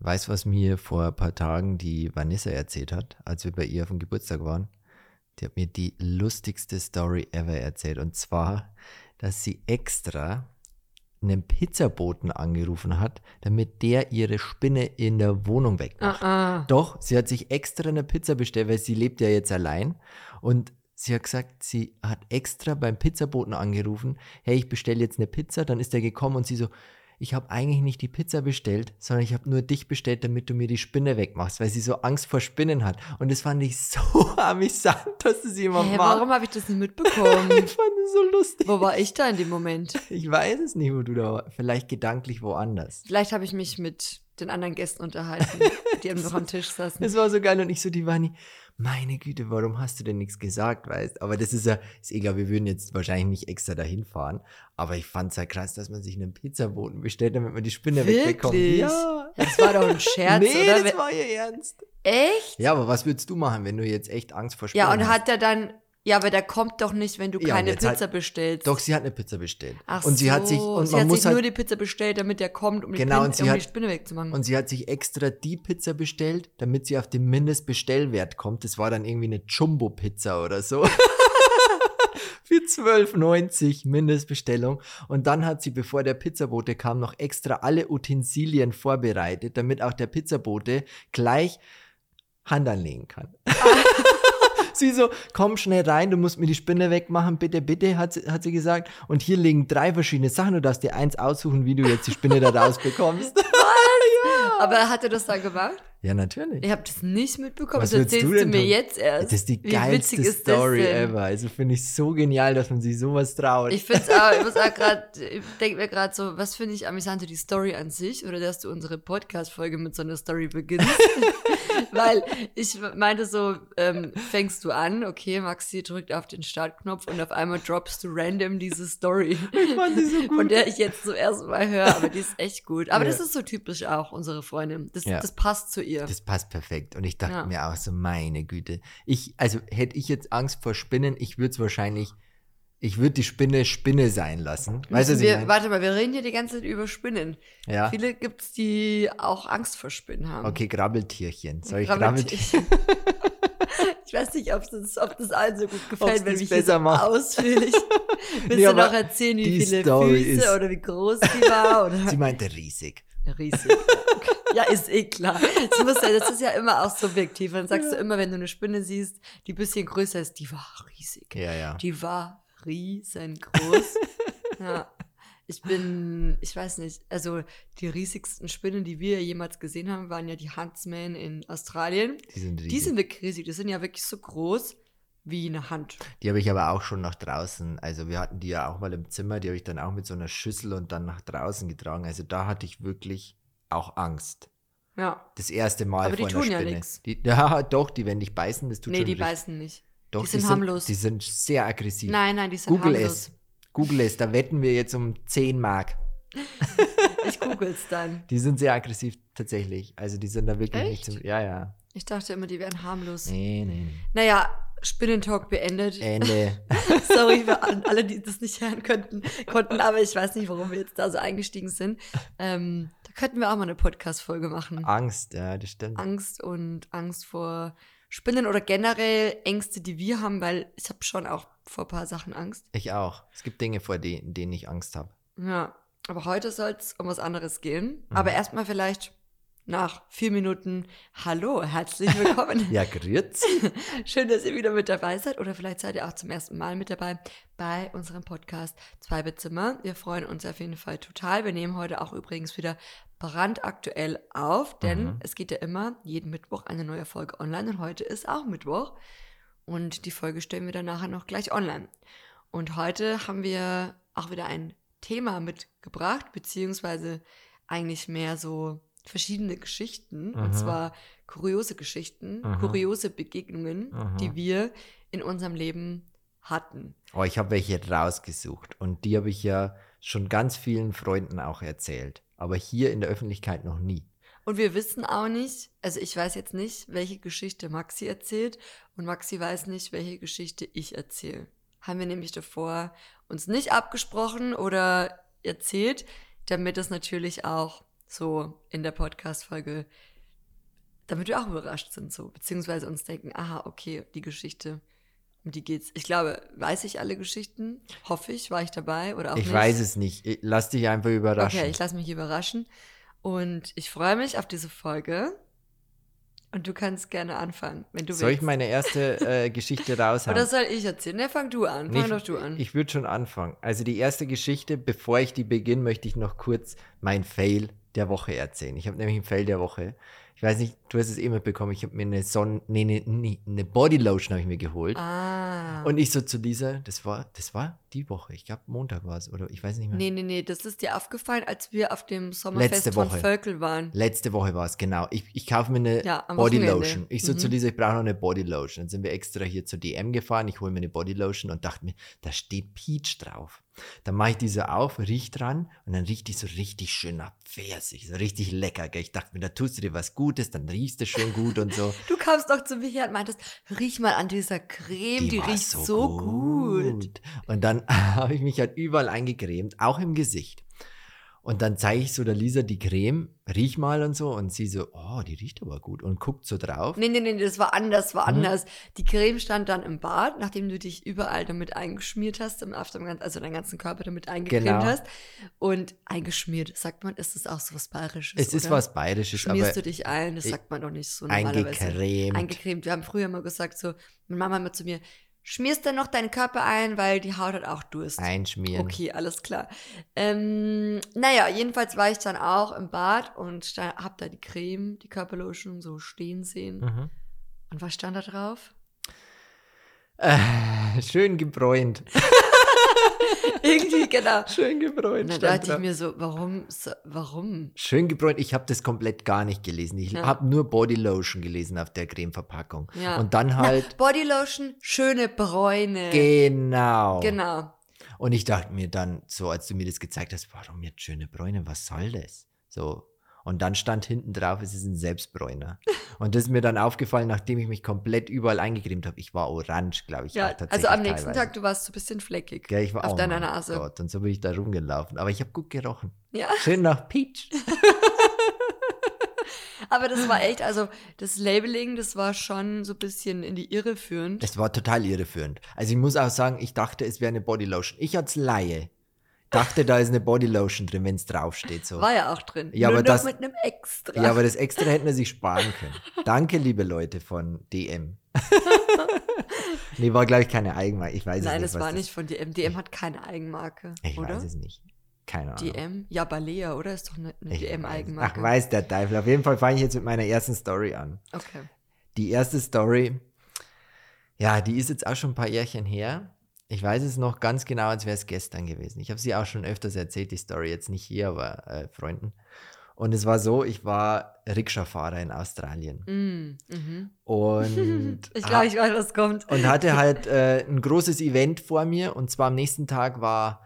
Weißt du, was mir vor ein paar Tagen die Vanessa erzählt hat, als wir bei ihr auf dem Geburtstag waren? Die hat mir die lustigste Story ever erzählt. Und zwar, dass sie extra einen Pizzaboten angerufen hat, damit der ihre Spinne in der Wohnung wegmacht. Ah, ah. Doch, sie hat sich extra eine Pizza bestellt, weil sie lebt ja jetzt allein. Und sie hat gesagt, sie hat extra beim Pizzaboten angerufen, hey, ich bestelle jetzt eine Pizza. Dann ist er gekommen und sie so, ich habe eigentlich nicht die Pizza bestellt, sondern ich habe nur dich bestellt, damit du mir die Spinne wegmachst, weil sie so Angst vor Spinnen hat. Und das fand ich so amüsant, dass es jemand Hä, macht. warum habe ich das nicht mitbekommen? Ich fand es so lustig. Wo war ich da in dem Moment? Ich weiß es nicht, wo du da warst. Vielleicht gedanklich woanders. Vielleicht habe ich mich mit den anderen Gästen unterhalten, die noch am Tisch saßen. Das war so geil und ich so, die Vani, meine Güte, warum hast du denn nichts gesagt, weißt? Aber das ist ja, ist egal, wir würden jetzt wahrscheinlich nicht extra dahin fahren. Aber ich fand es ja krass, dass man sich einen Pizzaboten bestellt, damit man die Spinne wegbekommt. Wirklich? Ja. Das war doch ein Scherz, nee, oder? das war ihr Ernst. Echt? Ja, aber was würdest du machen, wenn du jetzt echt Angst vor Spinnen Ja, und hast? hat er dann, ja, aber der kommt doch nicht, wenn du Ja, keine halt- Pizza bestellst. Doch, sie hat eine Pizza bestellt. Ach und sie so, hat sich, und sie man hat muss sich halt, nur die Pizza bestellt, damit der kommt, um, Genau, die, Pin, und sie um die hat- Spinne wegzumachen. Und sie hat sich extra die Pizza bestellt, damit sie auf den Mindestbestellwert kommt. Das war dann irgendwie eine Jumbo-Pizza oder so. Für 12,90 Mindestbestellung. Und dann hat sie, bevor der Pizzabote kam, noch extra alle Utensilien vorbereitet, damit auch der Pizzabote gleich Hand anlegen kann. Sie so, komm schnell rein, du musst mir die Spinne wegmachen, bitte, bitte, hat sie, hat sie gesagt. Und hier liegen drei verschiedene Sachen, du darfst dir eins aussuchen, wie du jetzt die Spinne da rausbekommst. aber hat er das dann gemacht? Ja, natürlich. Ich habe das nicht mitbekommen. Was das erzählst du du, denn mir tun? jetzt erst. Das ist die Wie geilste Story ever. Also finde ich so genial, dass man sich sowas traut. Ich finde es auch, ich muss auch gerade, ich denke mir gerade so, was finde ich amüsanter, die Story an sich oder dass du unsere Podcast-Folge mit so einer Story beginnst? Weil ich meinte so, ähm, fängst du an, okay, Maxi drückt auf den Startknopf und auf einmal droppst du random diese Story, Ich fand sie so gut. von der ich jetzt zum ersten Mal höre, aber die ist echt gut. Aber Ja. das ist so typisch auch, unsere Freundin. Das, Ja. das passt zu ihr. das passt perfekt. Und ich dachte Ja. mir auch so, meine Güte. Ich, also hätte ich jetzt Angst vor Spinnen, ich würde es wahrscheinlich, ich würde die Spinne Spinne sein lassen. Weißt du, ich wir, warte mal, wir reden hier die ganze Zeit über Spinnen. Ja. Viele gibt es, die auch Angst vor Spinnen haben. Okay, Grabbeltierchen. Soll ich Grabbeltierchen. Ich weiß nicht, ob das, ob das allen so gut gefällt, Ob's wenn hier besser so macht. ausführlich Willst Nee, du noch erzählen, wie viele Story Füße ist- oder wie groß die war? Oder? Sie meinte riesig. Riesig. Ja, ist eh klar. Das, muss ja, das ist ja immer auch subjektiv. Dann sagst du immer, wenn du eine Spinne siehst, die ein bisschen größer ist, die war riesig. Ja, ja. Die war riesengroß. ja. Ich bin, ich weiß nicht, also die riesigsten Spinnen, die wir jemals gesehen haben, waren ja die Huntsmen in Australien. Die sind riesig. Die sind wirklich riesig. Die sind ja wirklich so groß wie eine Hand. Die habe ich aber auch schon nach draußen, also wir hatten die ja auch mal im Zimmer, die habe ich dann auch mit so einer Schüssel und dann nach draußen getragen. Also da hatte ich wirklich auch Angst. Ja. Das erste Mal Aber die vor einer tun ja Spinne. nix. Die, ja, doch, die, wenn dich beißen, das tut nee, schon die richtig- beißen nicht. Doch, die sind harmlos. Die sind sehr aggressiv. Nein, nein, die sind Google harmlos. es. Google es, da wetten wir jetzt um 10 Mark. Ich google's dann. Die sind sehr aggressiv tatsächlich. Also die sind da wirklich nicht Echt? zum. Ja, ja. Ich dachte immer, die wären harmlos. Nee, nee, nee. Naja, Spinnentalk beendet. Ende. Sorry für alle, die das nicht hören könnten, konnten, aber ich weiß nicht, warum wir jetzt da so eingestiegen sind. Ähm, könnten wir auch mal eine Podcast-Folge machen. Angst, ja, das stimmt. Angst und Angst vor Spinnen oder generell Ängste, die wir haben, weil ich habe schon auch vor ein paar Sachen Angst. Ich auch. Es gibt Dinge, vor denen, denen ich Angst habe. Ja, aber heute soll es um was anderes gehen. Mhm. Aber erstmal vielleicht nach vier Minuten Hallo, herzlich willkommen. Ja, grüß. Schön, dass ihr wieder mit dabei seid oder vielleicht seid ihr auch zum ersten Mal mit dabei bei unserem Podcast Zwei Bettzimmer. Wir freuen uns auf jeden Fall total. Wir nehmen heute auch übrigens wieder brandaktuell auf, denn Mhm. es geht ja immer jeden Mittwoch eine neue Folge online und heute ist auch Mittwoch und die Folge stellen wir dann nachher noch gleich online. Und heute haben wir auch wieder ein Thema mitgebracht, beziehungsweise eigentlich mehr so verschiedene Geschichten, und Mhm. zwar kuriose Geschichten, Mhm. kuriose Begegnungen, Mhm. die wir in unserem Leben hatten. Oh, ich habe welche rausgesucht und die habe ich ja schon ganz vielen Freunden auch erzählt. Aber hier in der Öffentlichkeit noch nie. Und wir wissen auch nicht, also ich weiß jetzt nicht, welche Geschichte Maxi erzählt und Maxi weiß nicht, welche Geschichte ich erzähle. Haben wir nämlich davor uns nicht abgesprochen oder erzählt, damit es natürlich auch so in der Podcast-Folge, damit wir auch überrascht sind, so, beziehungsweise uns denken, aha, okay, die Geschichte, um die geht's. Ich glaube, weiß ich alle Geschichten? Hoffe ich, war ich dabei oder auch Ich nicht? weiß es nicht. Ich- Lass dich einfach überraschen. Okay, ich lasse mich überraschen. Und ich freue mich auf diese Folge. Und du kannst gerne anfangen, wenn du Soll ich willst. meine erste äh, Geschichte raushauen? Oder soll ich erzählen? Ne, fang du an. Fang Nee, doch du an. Ich würde schon anfangen. Also die erste Geschichte, bevor ich die beginne, möchte ich noch kurz mein Fail der Woche erzählen. Ich habe nämlich einen Fail der Woche. Ich weiß nicht, du hast es eh mitbekommen. Ich habe mir eine Sonne, nee, nee, nee, eine Bodylotion habe ich mir geholt. ah. Und ich so zu dieser, das war, das war die Woche. Ich glaube Montag war es oder ich weiß nicht mehr. nee, nee, nee, das ist dir aufgefallen, als wir auf dem Sommerfest von. Völkel waren. Letzte Woche war es, genau. Ich, ich kaufe mir eine Ja, Bodylotion. Ich so Mhm. zu Lisa, ich brauche noch eine Bodylotion. Dann sind wir extra hier zur DM gefahren. Ich hole mir eine Bodylotion und dachte mir, da steht Peach drauf. Dann mache ich diese auf, riech dran und dann riecht die so richtig schön nach Pfirsich, so richtig lecker. Gell? Ich dachte mir, da tust du dir was Gutes, dann riechst du schön gut und so. Du kamst doch zu mir her und meintest, riech mal an dieser Creme, die, war riecht so, gut. Und dann habe ich mich halt überall eingecremt, auch im Gesicht. Und dann zeige ich so der Lisa die Creme, riech mal und so. Und sie so, oh, die riecht aber gut. Und guckt so drauf. Nee, nee, nee, das war anders, war Mhm. anders. Die Creme stand dann im Bad, nachdem du dich überall damit eingeschmiert hast, im, gan- also deinen ganzen Körper damit eingecremt Genau. hast. Und eingeschmiert, sagt man, ist das auch so was Bayerisches, es ist oder? was Bayerisches, aber Schmierst du dich ein, das sagt man doch nicht so normalerweise. eingecremt. Eingecremt. Wir haben früher mal gesagt, so, meine Mama immer zu mir, schmierst dann noch deinen Körper ein, weil die Haut hat auch Durst. Einschmieren. Okay, alles klar. Ähm, naja, jedenfalls war ich dann auch im Bad und da, hab da die Creme, die Körperlotion so stehen sehen. Mhm. Und was stand da drauf? Äh, schön gebräunt. Irgendwie, genau. Schön Und gebräunt. dann stand dachte ich mir so, warum, so- warum? Schön gebräunt. Ich habe das komplett gar nicht gelesen. Ich Ja. habe nur Bodylotion gelesen auf der Cremeverpackung. Ja. Und dann halt, Bodylotion, schöne Bräune. genau. Genau. Und ich dachte mir dann, so als du mir das gezeigt hast, warum jetzt schöne Bräune, was soll das? So. Und dann stand hinten drauf, es ist ein Selbstbräuner. Und das ist mir dann aufgefallen, nachdem ich mich komplett überall eingecremt habe. Ich war orange, glaube ich. Ja, tatsächlich also am nächsten teilweise. Tag, du warst so ein bisschen fleckig. Gell, ich war auf oh deiner Nase. Gott. Und so bin ich da rumgelaufen. Aber ich habe gut gerochen. Ja, Schön nach Peach. aber das war echt, also das Labeling, das war schon so ein bisschen in die Irre führend. Es war total irreführend. Also ich muss auch sagen, ich dachte, es wäre eine Bodylotion. Ich als Laie dachte, da ist eine Bodylotion drin, wenn es draufsteht. So. War ja auch drin. Ja, Nur aber das- mit einem Extra. Ja, aber das extra hätten wir sich sparen können. Danke, liebe Leute von DM. nee, war, glaube ich, keine Eigenmarke. Ich weiß Nein, es das nicht. was war nicht von DM. DM hat keine Eigenmarke, Ich oder? weiß es nicht. Keine Ahnung. DM? Ja, Balea, oder? Ist doch eine, eine DM-Eigenmarke. Ach, weiß der Teufel. Auf jeden Fall fange ich jetzt mit meiner ersten Story an. Okay. Die erste Story, ja, die ist jetzt auch schon ein paar Jährchen her. Ich weiß es noch ganz genau, als wäre es gestern gewesen. Ich habe sie auch schon öfters erzählt, die Story, jetzt nicht hier, aber äh, Freunden. Und es war so, ich war Rikscha-Fahrer in Australien. Mm, mhm. Und, Ich glaube, ich weiß, was kommt. und hatte halt äh, ein großes Event vor mir. Und zwar am nächsten Tag war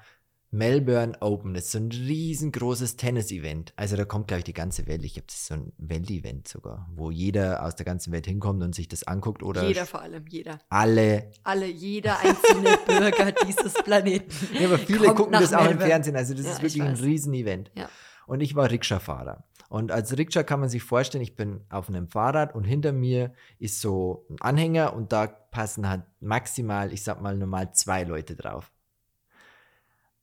Melbourne Open. Das ist so ein riesengroßes Tennis-Event. Also da kommt, glaube ich, die ganze Welt. Ich glaube, das ist so ein Weltevent sogar, wo jeder aus der ganzen Welt hinkommt und sich das anguckt. Oder Jeder vor allem, jeder. alle. Alle, jeder einzelne Bürger dieses Planeten. Ja, aber viele gucken das auch im. Fernsehen. Also das Ja, ist ich wirklich ein. Riesenevent. Ja. Und ich war Rikscha-Fahrer. Und als Rikscha kann man sich vorstellen, ich bin auf einem Fahrrad und hinter mir ist so ein Anhänger und da passen halt maximal, ich sag mal normal zwei Leute drauf.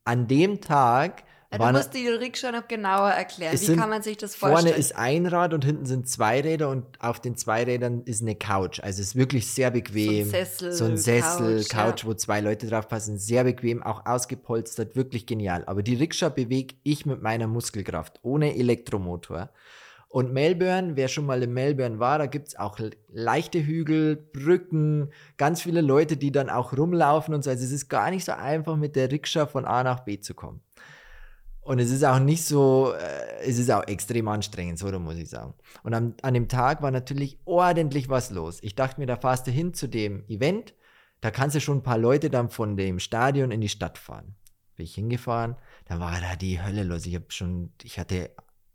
An dem Tag Ja, du waren musst die Rikscha noch genauer erklären. Wie sind- kann man sich das vorstellen? vorne ist ein Rad und hinten sind zwei Räder und auf den zwei Rädern ist eine Couch. Also es ist wirklich sehr bequem. Sessel, so ein Sessel, Couch, Couch, ja. wo zwei Leute drauf passen. Sehr bequem, auch ausgepolstert, wirklich genial. Aber die Rikscha bewege ich mit meiner Muskelkraft, ohne Elektromotor. Und Melbourne, wer schon mal in Melbourne war, da gibt es auch leichte Hügel, Brücken, ganz viele Leute, die dann auch rumlaufen und so. Also es ist gar nicht so einfach, mit der Rikscha von A nach B zu kommen. Und es ist auch nicht so, äh, es ist auch extrem anstrengend, so muss ich sagen. Und am, an dem Tag war natürlich ordentlich was los. Ich dachte mir, da fahrst du hin zu dem Event, da kannst du schon ein paar Leute dann von dem Stadion in die Stadt fahren. Bin ich hingefahren, da war da die Hölle los. Ich habe schon, ich hatte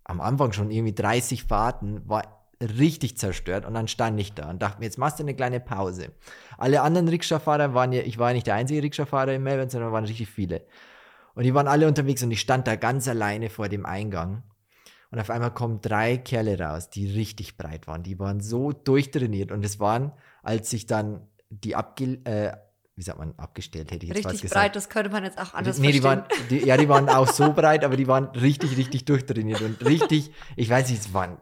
am Anfang schon irgendwie 30 Fahrten, war richtig zerstört und dann stand ich da und dachte mir, jetzt machst du eine kleine Pause. Alle anderen Rikscha-Fahrer waren ja, ich war ja nicht der einzige Rikscha-Fahrer in Melbourne, sondern waren richtig viele. Und die waren alle unterwegs und ich stand da ganz alleine vor dem Eingang. Und auf einmal kommen drei Kerle raus, die richtig breit waren. Die waren so durchtrainiert. Und es waren, als sich dann die abge äh, wie sagt man, abgestellt, hätte ich jetzt Richtig was breit, das könnte man jetzt auch anders nee, die verstehen. waren, die, ja, die waren auch so breit, aber die waren richtig, richtig durchtrainiert und richtig, ich weiß nicht, es waren,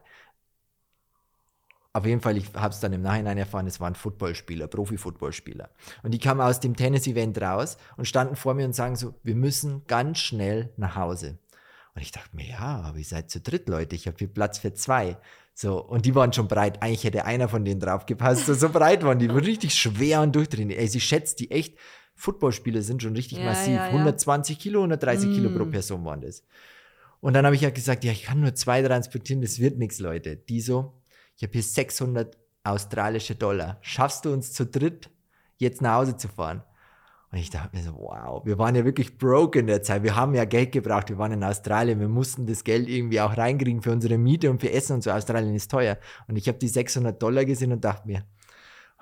auf jeden Fall, ich habe es dann im Nachhinein erfahren, es waren Footballspieler, Profi-Footballspieler. Und die kamen aus dem Tennis-Event raus und standen vor mir und sagen so, wir müssen ganz schnell nach Hause. Und ich dachte mir, ja, aber ihr seid zu dritt, Leute, ich habe hier Platz für zwei. So, und die waren schon breit. Eigentlich hätte einer von denen draufgepasst. So, so breit waren die. Richtig schwer und durchtrainiert. Ey, sie schätzt die echt. Footballspieler sind schon richtig Ja, massiv. ja, ja. 120 Kilo, 130 Kilo pro Mm. Person waren das. Und dann habe ich ja gesagt, ja, ich kann nur zwei transportieren, das wird nichts, Leute. Die so, ich habe hier 600 australische Dollar. Schaffst du uns zu dritt, jetzt nach Hause zu fahren? Und ich dachte mir so, wow, wir waren ja wirklich broke in der Zeit. Wir haben ja Geld gebraucht. Wir waren in Australien. Wir mussten das Geld irgendwie auch reinkriegen für unsere Miete und für Essen und so. Australien ist teuer. Und ich habe die 600 Dollar gesehen und dachte mir,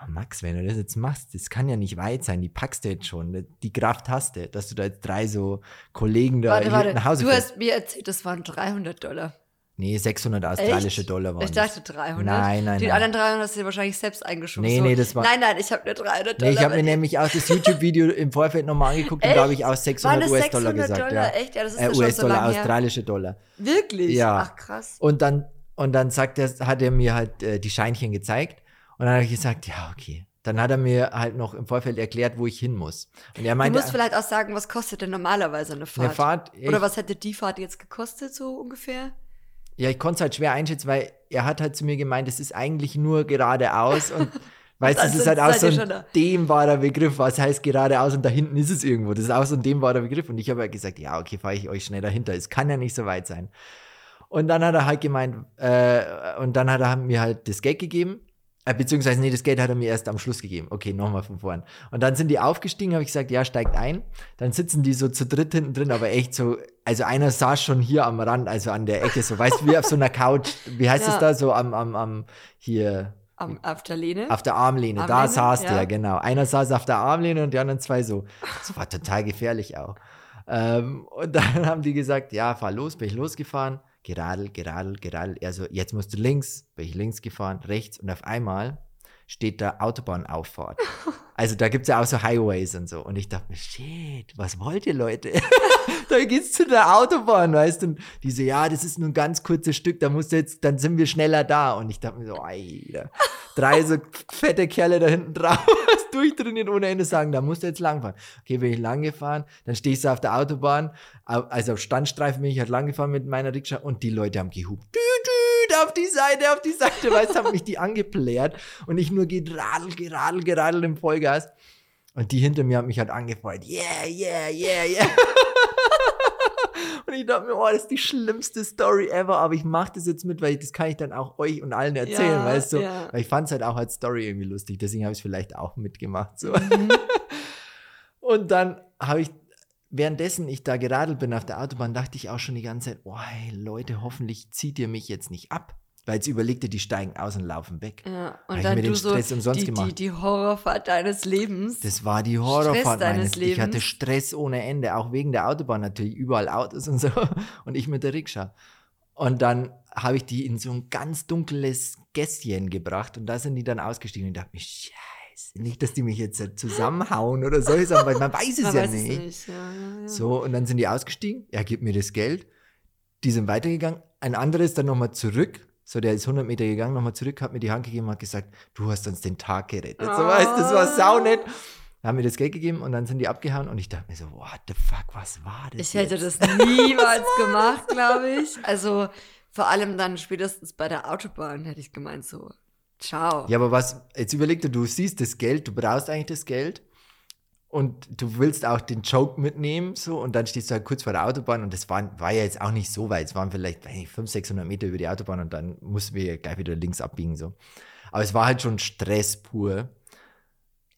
oh Max, wenn du das jetzt machst, das kann ja nicht weit sein. Die packst du jetzt schon. Die Kraft hast du, dass du da jetzt drei so Kollegen da Warte, warte, nach Hause du fährst. hast mir erzählt, das waren 300 Dollar. Nee, 600 australische Echt? Dollar waren Ich dachte 300. Nein, nein, Die nein. anderen 300 hast du dir wahrscheinlich selbst eingeschoben. Nee, so, nee, das war- Nein, nein, ich habe nur 300 Dollar. Nee, ich habe mir nämlich auch das YouTube-Video im Vorfeld nochmal angeguckt und da habe ich auch Waren 600 das US-Dollar 600 gesagt. Dollar? Ja. Echt? Ja, das ist Äh, ja schon so lange australische Dollar. Wirklich? Ja. Ach, krass. Und dann, und dann sagt er, hat er mir halt äh, die Scheinchen gezeigt und dann habe ich gesagt, ja, okay. Dann hat er mir halt noch im Vorfeld erklärt, wo ich hin muss. Und er Du meinte, musst vielleicht auch sagen, was kostet denn normalerweise eine Fahrt? eine Fahrt, Oder was hätte die Fahrt jetzt gekostet, so ungefähr? Ja, ich konnte es halt schwer einschätzen, weil er hat halt zu mir gemeint, es ist eigentlich nur geradeaus und weißt du, dann es ist halt auch so ein dehnbarer Begriff, was heißt geradeaus und da hinten ist es irgendwo. Das ist auch so ein dehnbarer Begriff und ich habe halt gesagt, ja, okay, fahre ich euch schnell dahinter. Es kann ja nicht so weit sein. Und dann hat er halt gemeint, äh, und dann hat er mir halt das Geld gegeben. Äh, beziehungsweise, nee, das Geld hat er mir erst am Schluss gegeben. Okay, nochmal von vorn. Und dann sind die aufgestiegen, habe ich gesagt, ja, steigt ein. Dann sitzen die so zu dritt hinten drin, aber echt so, also einer saß schon hier am Rand, also an der Ecke, so, weißt du, wie auf so einer Couch, wie heißt es Ja. da, so am, am, am, hier, Am, auf der Lehne? auf der Armlehne, da Armlehne, saß ja. der, genau. Einer saß auf der Armlehne und die anderen zwei so. Das war total gefährlich auch. Ähm, und dann haben die gesagt, ja, fahr los, bin ich losgefahren, geradelt, geradelt, geradelt. Er so, jetzt musst du links, bin ich links gefahren, rechts und auf einmal steht da Autobahnauffahrt. Also da gibt es ja auch so Highways und so. Und ich dachte mir, shit, was wollt ihr Leute? da geht's zu der Autobahn, weißt du? Und die so, ja, das ist nur ein ganz kurzes Stück, da musst du jetzt, dann sind wir schneller da. Und ich dachte mir so, Alter, drei so fette Kerle da hinten drauf, durchtrainiert ohne Ende sagen, da musst du jetzt langfahren. Okay, bin ich lang gefahren, dann ich so auf der Autobahn, au- also auf Standstreifen bin ich halt lang gefahren mit meiner Rikscha und die Leute haben gehupt. Düt, düt, auf die Seite, auf die Seite, weißt du, haben mich die angeplärt und ich nur geradelt, geradelt, geradelt im Vollgas. Und die hinter mir haben mich halt angefeuert. Yeah, yeah, yeah, yeah. Und ich dachte mir, oh, das ist die schlimmste Story ever, aber ich mache das jetzt mit, weil ich, das kann ich dann auch euch und allen erzählen, Ja, weißt du? ja. Weil ich fand es halt auch als Story irgendwie lustig, deswegen habe ich es vielleicht auch mitgemacht. So. Mhm. Und dann habe ich, währenddessen ich da geradelt bin auf der Autobahn, dachte ich auch schon die ganze Zeit, oh, hey, Leute, hoffentlich zieht ihr mich jetzt nicht ab. Weil jetzt überlegte, die steigen aus und laufen weg. Ja, und ich dann mir den du so Stress umsonst die, die, gemacht. die Horrorfahrt deines Lebens. Das war die Horrorfahrt meines Ich hatte Lebens. Stress ohne Ende, auch wegen der Autobahn natürlich, überall Autos und so. Und ich mit der Rikscha. Und dann habe ich die in so ein ganz dunkles Gässchen gebracht und da sind die dann ausgestiegen und ich dachte mir, scheiße, nicht, dass die mich jetzt zusammenhauen oder Sachen, weil man weiß es Man ja weiß nicht. es nicht. Ja, ja, ja. So, und dann sind die ausgestiegen, er gibt mir das Geld, die sind weitergegangen, ein anderer ist dann nochmal zurück, so der ist 100 Meter gegangen, nochmal zurück, hat mir die Hand gegeben und hat gesagt, du hast uns den Tag gerettet. So, weißt, du, das war saunett. Dann haben mir das Geld gegeben und dann sind die abgehauen und ich dachte mir so, what the fuck, was war das Ich hätte jetzt? das niemals gemacht, glaube ich. Also vor allem dann spätestens bei der Autobahn hätte ich gemeint so, ciao. Ja, aber was, jetzt überleg dir, du siehst das Geld, du brauchst eigentlich das Geld und du willst auch den Joke mitnehmen, so, und dann stehst du halt kurz vor der Autobahn und das war, war ja jetzt auch nicht so weit, es waren vielleicht weiß nicht, 500, 600 Meter über die Autobahn und dann mussten wir gleich wieder links abbiegen, so. Aber es war halt schon Stress pur.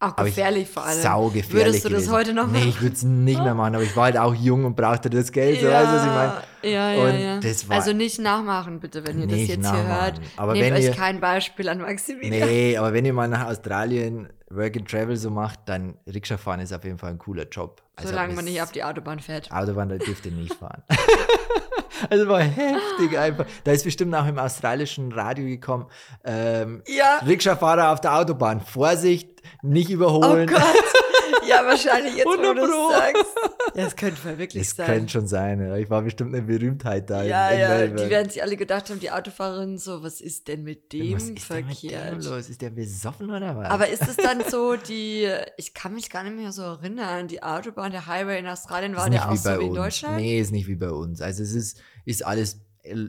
Auch gefährlich vor allem. Sau gefährlich Würdest du das gewesen. heute noch Nee, machen? ich würde es nicht mehr machen, aber ich war halt auch jung und brauchte das Geld, so, weißt du, was ich meine? Ja, ja, Und ja. das war- also nicht nachmachen, bitte, wenn ihr das jetzt hier hört. nachmachen. Aber Nehmt wenn euch ihr- kein Beispiel an Maximilian. Nee, aber wenn ihr mal nach Australien Work and Travel so macht, dann Rikscha fahren ist auf jeden Fall ein cooler Job. Also Solange man nicht auf die Autobahn fährt. Autobahn, da dürft ihr nicht fahren. Also war heftig einfach. Da ist bestimmt auch im australischen Radio gekommen. Ähm, Ja. Rikscha-Fahrer auf der Autobahn. Vorsicht, nicht Oh überholen. Gott. Ja, wahrscheinlich jetzt, wo du 100 Pro. es sagst. Ja, das könnte mal wirklich Das sein. könnte schon sein. Ja. Ich war bestimmt eine Berühmtheit da ja, in, in ja, Melbourne. die werden sich alle gedacht haben, die Autofahrerin, so, was ist denn mit dem Was ist denn mit dem verkehrt? los? Ist der besoffen oder was? Aber ist es dann so, die, ich kann mich gar nicht mehr so erinnern, die Autobahn, der Highway in Australien war der auch so wie in uns. Deutschland? Nee, ist nicht wie bei uns. Also es ist, ist alles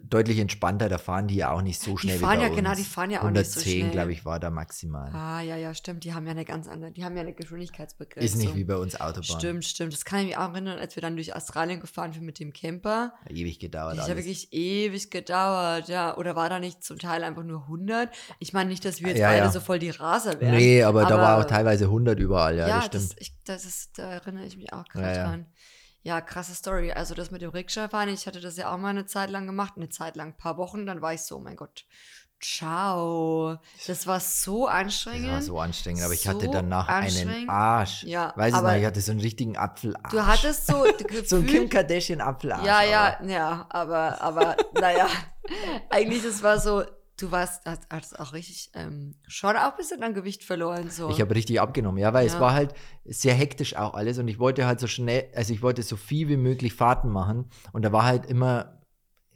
deutlich entspannter. Da fahren die ja auch nicht so schnell fahren wie bei ja, uns. genau, die fahren ja auch nicht so 110, schnell. glaube ich, war da maximal. Ah, ja, ja, stimmt. Die haben ja eine ganz andere, die haben ja eine Geschwindigkeitsbegrenzung. ist nicht wie bei uns Autobahn. Stimmt, stimmt. Das kann ich mich auch erinnern, als wir dann durch Australien gefahren sind mit dem Camper. Ewig gedauert. Das hat ja wirklich ewig gedauert, ja. Oder war da nicht zum Teil einfach nur 100? Ich meine nicht, dass wir jetzt Ja, beide ja. so voll die Raser wären. Nee, aber, da war auch aber- teilweise 100 überall. Ja, Ja, das stimmt. das, ich, das ist, da erinnere ich mich auch gerade dran. Ja, krasse Story. Also das mit dem Rikscha-Fahren, ich hatte das ja auch mal eine Zeit lang gemacht, eine Zeit lang, ein paar Wochen, dann war ich so, oh mein Gott, ciao. Das war so Das anstrengend. war so anstrengend, aber ich hatte So danach einen. Arsch. Ja, Weiß ich noch, ich hatte so einen richtigen Apfelarsch. Du hattest so gefühlt, so einen Kim Kardashian Apfelarsch. Ja, ja, aber- ja, aber, aber, naja, eigentlich, das war so, du warst, hast, hast auch richtig, ähm, schon auch ein bisschen an Gewicht verloren, so. Ich habe richtig abgenommen, ja, weil es Ja. war halt sehr hektisch auch alles und ich wollte halt so schnell, also ich wollte so viel wie möglich Fahrten machen und da war halt immer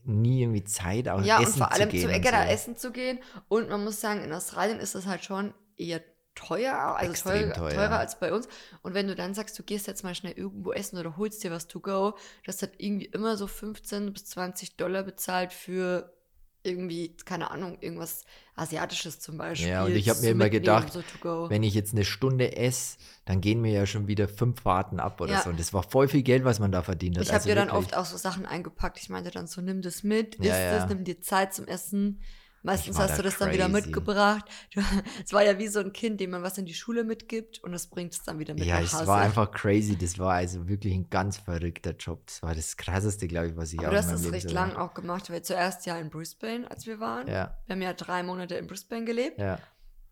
nie irgendwie Zeit, auch ja, essen und vor allem zu gehen. zu und Eckera so. essen zu gehen. Und man muss sagen, in Australien ist das halt schon eher teuer, also teuer, teuer. teurer als bei uns. Und wenn du dann sagst, du gehst jetzt mal schnell irgendwo essen oder holst dir was to go, das hat irgendwie immer so 15 bis 20 Dollar bezahlt für irgendwie, keine Ahnung, irgendwas Asiatisches zum Beispiel. Ja, und ich hab zu mir immer gedacht, so. Wenn ich jetzt eine Stunde esse, dann gehen mir ja schon wieder fünf Fahrten ab oder Ja. so. Und das war voll viel Geld, was man da verdient hat. Ich habe also dir dann wirklich. oft auch so Sachen eingepackt. Ich meinte dann so, nimm das mit, isst Ja, es, nimm dir Zeit zum Essen. Meistens hast du da das dann wieder crazy. mitgebracht. Du, es war ja wie so ein Kind, dem man was in die Schule mitgibt und das bringt es dann wieder mit Ja, nach es Hause. war einfach crazy. Das war also wirklich ein ganz verrückter Job. Das war das krasseste, glaube ich, was ich Aber auch du hast das Leben recht so lang auch gemacht, weil zuerst ja in Brisbane, als wir waren. Ja, Wir haben ja drei Monate in Brisbane gelebt. ja,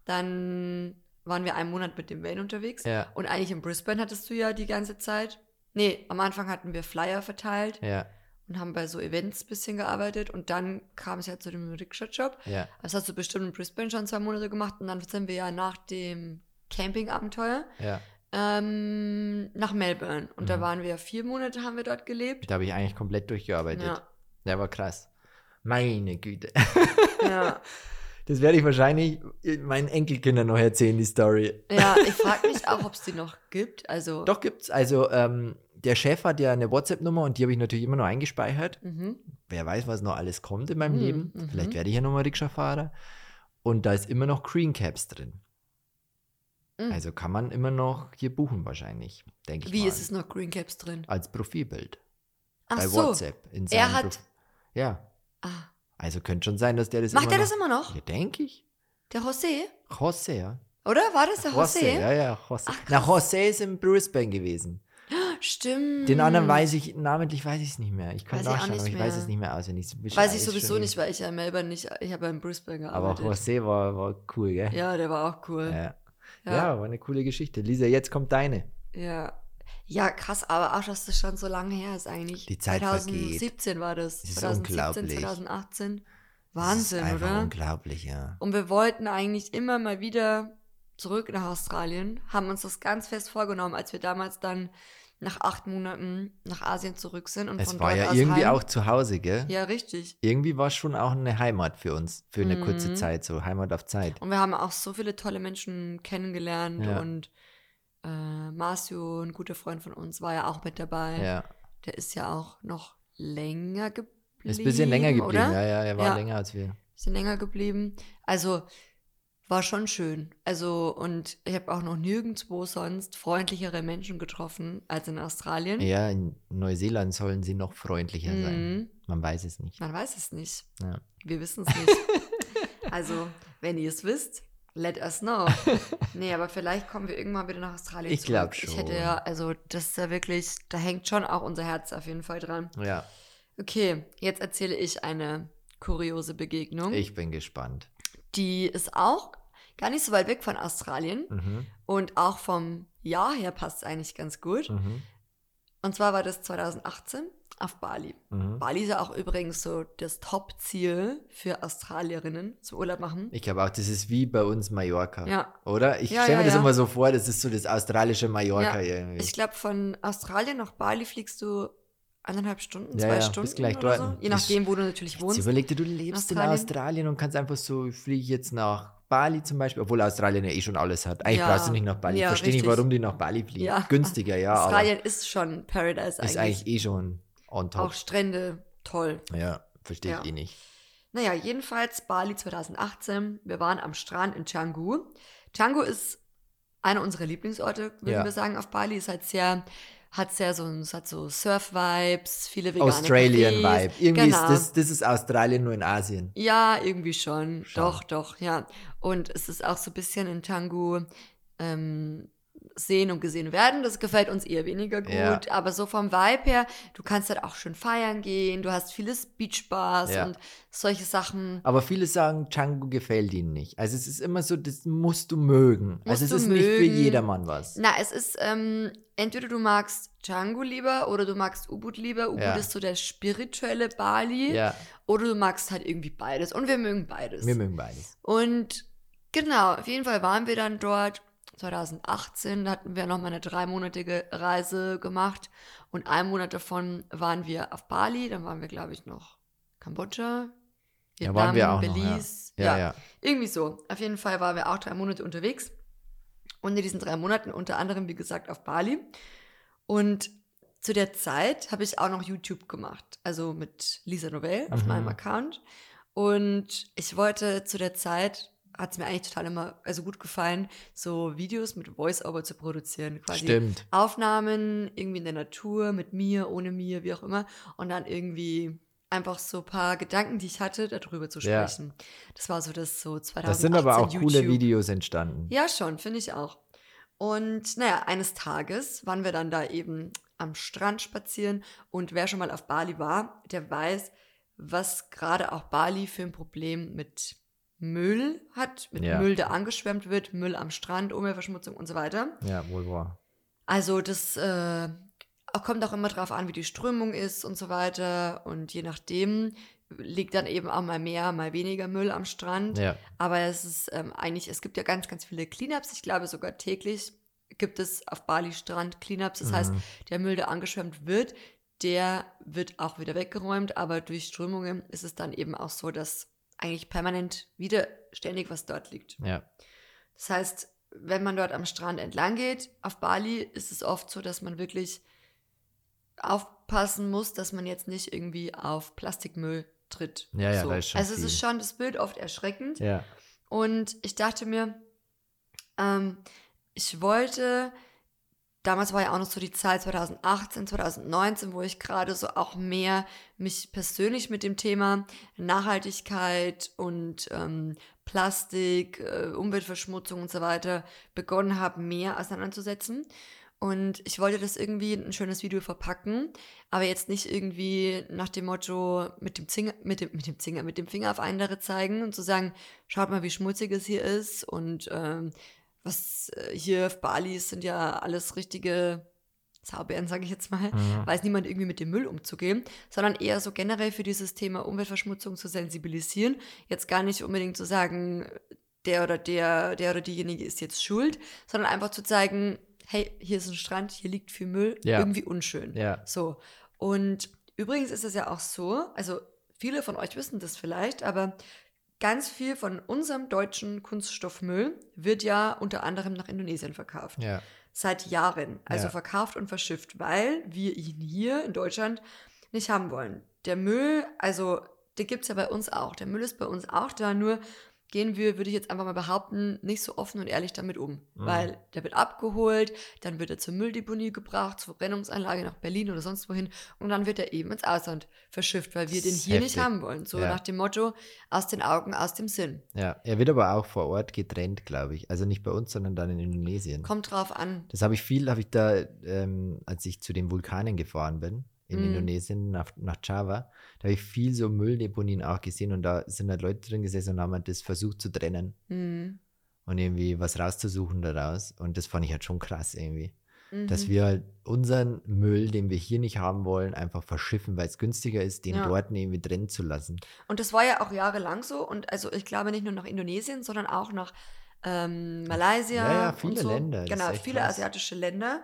Dann waren wir einen Monat mit dem Van unterwegs. ja, Und eigentlich in Brisbane hattest du ja die ganze Zeit. Nee, am Anfang hatten wir Flyer verteilt ja, und haben bei so Events ein bisschen gearbeitet. Und dann kam es ja zu dem Rikscha-Job. ja. Das hast du bestimmt in Brisbane schon zwei Monate gemacht. Und dann sind wir ja nach dem Camping-Abenteuer ja. ähm, nach Melbourne. Und da Mhm. waren wir vier Monate, haben wir dort gelebt. Da habe ich eigentlich komplett durchgearbeitet. Ja, Der war krass. Meine Güte. ja. Das werde ich wahrscheinlich meinen Enkelkindern noch erzählen, die Story. ja ich frage mich auch, ob es die noch gibt. Also, Doch gibt's. Also, ähm, der Chef hat ja eine WhatsApp-Nummer und die habe ich natürlich immer noch eingespeichert. Mhm. Wer weiß, was noch alles kommt in meinem Mhm, Leben. mhm. Vielleicht werde ich ja nochmal Rikscha-Fahrer. Und da ist immer noch Green Caps drin. Mhm. Also kann man immer noch hier buchen wahrscheinlich, denke ich Wie mal. ist es noch Green Caps drin? Als Profilbild. Ach bei so. WhatsApp. In Er hat- Prof- Ja, Ah. also könnte schon sein, dass der das Macht immer er noch... das immer noch? Ja, denke ich. Der José? José, ja. Oder? War das der José, José? ja, ja, José. Ach, Na. José ist in Brisbane gewesen. Stimmt. Den anderen weiß ich, namentlich weiß ich es nicht mehr. Ich kann nachschauen, nicht aber ich weiß mehr. es nicht mehr auswendig. Weiß ich Ist sowieso nicht, weil ich ja in Melbourne nicht, ich habe ja in Brisbane Aber gearbeitet. José war, war cool, gell? ja, der war auch cool. Ja. Ja. ja, war eine coole Geschichte. Lisa, jetzt kommt deine. Ja. Ja, krass, aber auch, dass das schon so lange her ist eigentlich. Die Zeit 2017 war das. Es ist 2017, unglaublich. 2018. Das Wahnsinn, ist einfach oder? unglaublich, ja. Und wir wollten eigentlich immer mal wieder zurück nach Australien, haben uns das ganz fest vorgenommen, als wir damals dann nach acht Monaten nach Asien zurück sind. Und Es von war dort ja aus irgendwie heim. auch zu Hause, gell? Ja, richtig. Irgendwie war es schon auch eine Heimat für uns, für eine kurze Mhm. Zeit, so Heimat auf Zeit. Und wir haben auch so viele tolle Menschen kennengelernt Ja. und äh, Marcio, ein guter Freund von uns, war ja auch mit dabei. Ja. Der ist ja auch noch länger geblieben. Ist ein bisschen länger geblieben, oder? ja, ja, er war Ja. länger als wir. Bisschen länger geblieben. Also war schon schön. Also und ich habe auch noch nirgendwo sonst freundlichere Menschen getroffen als in Australien. Ja, in Neuseeland sollen sie noch freundlicher sein. Mhm. Man weiß es nicht. Man weiß es nicht. Ja. Wir wissen es nicht. also, wenn ihr es wisst, let us know. nee, aber vielleicht kommen wir irgendwann wieder nach Australien Ich glaub zurück. Ich hätte schon. ja, also das ist ja wirklich, da hängt schon auch unser Herz auf jeden Fall dran. ja, Okay, jetzt erzähle ich eine kuriose Begegnung. ich bin gespannt. Die ist auch gar nicht so weit weg von Australien Mhm. und auch vom Jahr her passt es eigentlich ganz gut. Mhm. Und zwar war das 2018 auf Bali. Mhm. Bali ist ja auch übrigens so das Top-Ziel für Australierinnen zum Urlaub machen. Ich glaube auch, das ist wie bei uns Mallorca. Ja. Oder? Ich Ja, stelle mir ja, das immer so vor, das ist so das australische Mallorca Ja, irgendwie. Ich glaube, von Australien nach Bali fliegst du eineinhalb Stunden, zwei ja, Stunden gleich oder dort. so. Je nachdem, wo du natürlich wohnst. überleg dir, du lebst in Australien. Australien und kannst einfach so, ich fliege jetzt nach Bali zum Beispiel, obwohl Australien ja eh schon alles hat. Eigentlich Ja. brauchst du nicht nach Bali. Ich Ja, verstehe nicht, warum die nach Bali fliegen. Ja. Günstiger, ja, Australien ist schon Paradise aber ist eigentlich. eigentlich eh schon on top. Auch Strände, toll. ja, verstehe Ja. ich eh nicht. Naja, jedenfalls Bali 2018. Wir waren am Strand in Canggu. Canggu ist einer unserer Lieblingsorte, würden wir sagen, auf Bali. Ist halt sehr, hat sehr so, es hat so Surf-Vibes, viele vegane Australian Cafés. Vibe. Irgendwie genau. ist das, das ist Australien nur in Asien. Ja, irgendwie schon. Schon. Doch, doch, ja. Und es ist auch so ein bisschen in Canggu ähm, sehen und gesehen werden. Das gefällt uns eher weniger gut. Ja. Aber so vom Vibe her, du kannst halt auch schön feiern gehen. Du hast vieles Beachbars Ja. und solche Sachen. Aber viele sagen, Django gefällt ihnen nicht. Also es ist immer so, das musst du mögen. also es du ist nicht für mögen. jedermann was. Na, es ist, ähm, entweder du magst Django lieber oder du magst Ubud lieber. Ubud Ja. ist so der spirituelle Bali. Ja, Oder du magst halt irgendwie beides. Und wir mögen beides. wir mögen beides. Und genau, auf jeden Fall waren wir dann dort. 2018 da hatten wir nochmal eine dreimonatige Reise gemacht. Und ein Monat davon waren wir auf Bali. Dann waren wir, glaube ich, noch Kambodscha, Ja, Vietnam, waren wir auch noch, ja. Belize. Ja, ja. Irgendwie so. Auf jeden Fall waren wir auch drei Monate unterwegs. Und in diesen drei Monaten unter anderem, wie gesagt, auf Bali. Und zu der Zeit habe ich auch noch YouTube gemacht. Also mit Lisa Novell auf Mhm. meinem Account. Und ich wollte zu der Zeit, hat es mir eigentlich total immer, also gut gefallen, so Videos mit Voice-Over zu produzieren. Quasi Stimmt. Aufnahmen irgendwie in der Natur, mit mir, ohne mir, wie auch immer. Und dann irgendwie einfach so ein paar Gedanken, die ich hatte, darüber zu Ja. sprechen. Das war so das so 2018 Das sind aber auch coole YouTube. Videos entstanden. Ja, schon, finde ich auch. Und naja, eines Tages waren wir dann da eben am Strand spazieren und wer schon mal auf Bali war, der weiß, was gerade auch Bali für ein Problem mit Müll hat, mit Ja. Müll, der angeschwemmt wird, Müll am Strand, Umweltverschmutzung und so weiter. Ja, wohl wahr. Also das äh, kommt auch immer drauf an, wie die Strömung ist und so weiter. Und je nachdem liegt dann eben auch mal mehr, mal weniger Müll am Strand. Ja, Aber es ist ähm, eigentlich, es gibt ja ganz, ganz viele Cleanups. Ich glaube sogar täglich gibt es auf Bali Strand Cleanups. Das heißt, Mhm. der Müll, der angeschwemmt wird, der wird auch wieder weggeräumt. Aber durch Strömungen ist es dann eben auch so, dass eigentlich permanent wieder ständig was dort liegt. ja. Das heißt, wenn man dort am Strand entlang geht, auf Bali ist es oft so, dass man wirklich aufpassen muss, dass man jetzt nicht irgendwie auf Plastikmüll tritt. Ja, ja, so. da ist schon Also es ist schon das Bild oft erschreckend. Ja, Und ich dachte mir, ähm, ich wollte, damals war ja auch noch so die Zeit 2018, 2019, wo ich gerade so auch mehr mich persönlich mit dem Thema Nachhaltigkeit und ähm, Plastik, äh, Umweltverschmutzung und so weiter begonnen habe, mehr auseinanderzusetzen. Und ich wollte das irgendwie in ein schönes Video verpacken, aber jetzt nicht irgendwie nach dem Motto mit dem Zinger, mit dem, mit dem Zinger, mit dem Finger auf andere zeigen und zu sagen, schaut mal, wie schmutzig es hier ist und ähm, was äh, hier auf Bali sind ja alles richtige Saubären, sage ich jetzt mal. Mhm. Weiß niemand irgendwie mit dem Müll umzugehen, sondern eher so generell für dieses Thema Umweltverschmutzung zu sensibilisieren. Jetzt gar nicht unbedingt zu sagen, der oder der, der oder diejenige ist jetzt schuld, sondern einfach zu zeigen, hey, hier ist ein Strand, hier liegt viel Müll, Ja. irgendwie unschön. ja. So. Und übrigens ist es ja auch so, also viele von euch wissen das vielleicht, aber ganz viel von unserem deutschen Kunststoffmüll wird ja unter anderem nach Indonesien verkauft. Ja, Seit Jahren. Also Ja. verkauft und verschifft, weil wir ihn hier in Deutschland nicht haben wollen. Der Müll, also den gibt es ja bei uns auch. Der Müll ist bei uns auch da, nur gehen wir, würde ich jetzt einfach mal behaupten, nicht so offen und ehrlich damit um. Mhm. Weil der wird abgeholt, dann wird er zur Mülldeponie gebracht, zur Brennungsanlage nach Berlin oder sonst wohin und dann wird er eben ins Ausland verschifft, weil wir den hier nicht heftig. haben wollen. So Ja. nach dem Motto, aus den Augen, aus dem Sinn. ja. Er wird aber auch vor Ort getrennt, glaube ich. Also nicht bei uns, sondern dann in Indonesien. Kommt drauf an. Das habe ich viel, habe ich da, ähm, als ich zu den Vulkanen gefahren bin, in Mhm. Indonesien, nach, nach Java, da habe ich viel so Mülldeponien auch gesehen und da sind halt Leute drin gesessen und haben halt das versucht zu trennen Hm. und irgendwie was rauszusuchen daraus. Und das fand ich halt schon krass irgendwie. dass Mhm. wir halt unseren Müll, den wir hier nicht haben wollen, einfach verschiffen, weil es günstiger ist, den Ja. dort irgendwie drin zu lassen. Und das war ja auch jahrelang so. Und also ich glaube nicht nur nach Indonesien, sondern auch nach ähm, Malaysia. Ja, ja, und viele so. Länder, Genau, viele krass. asiatische Länder.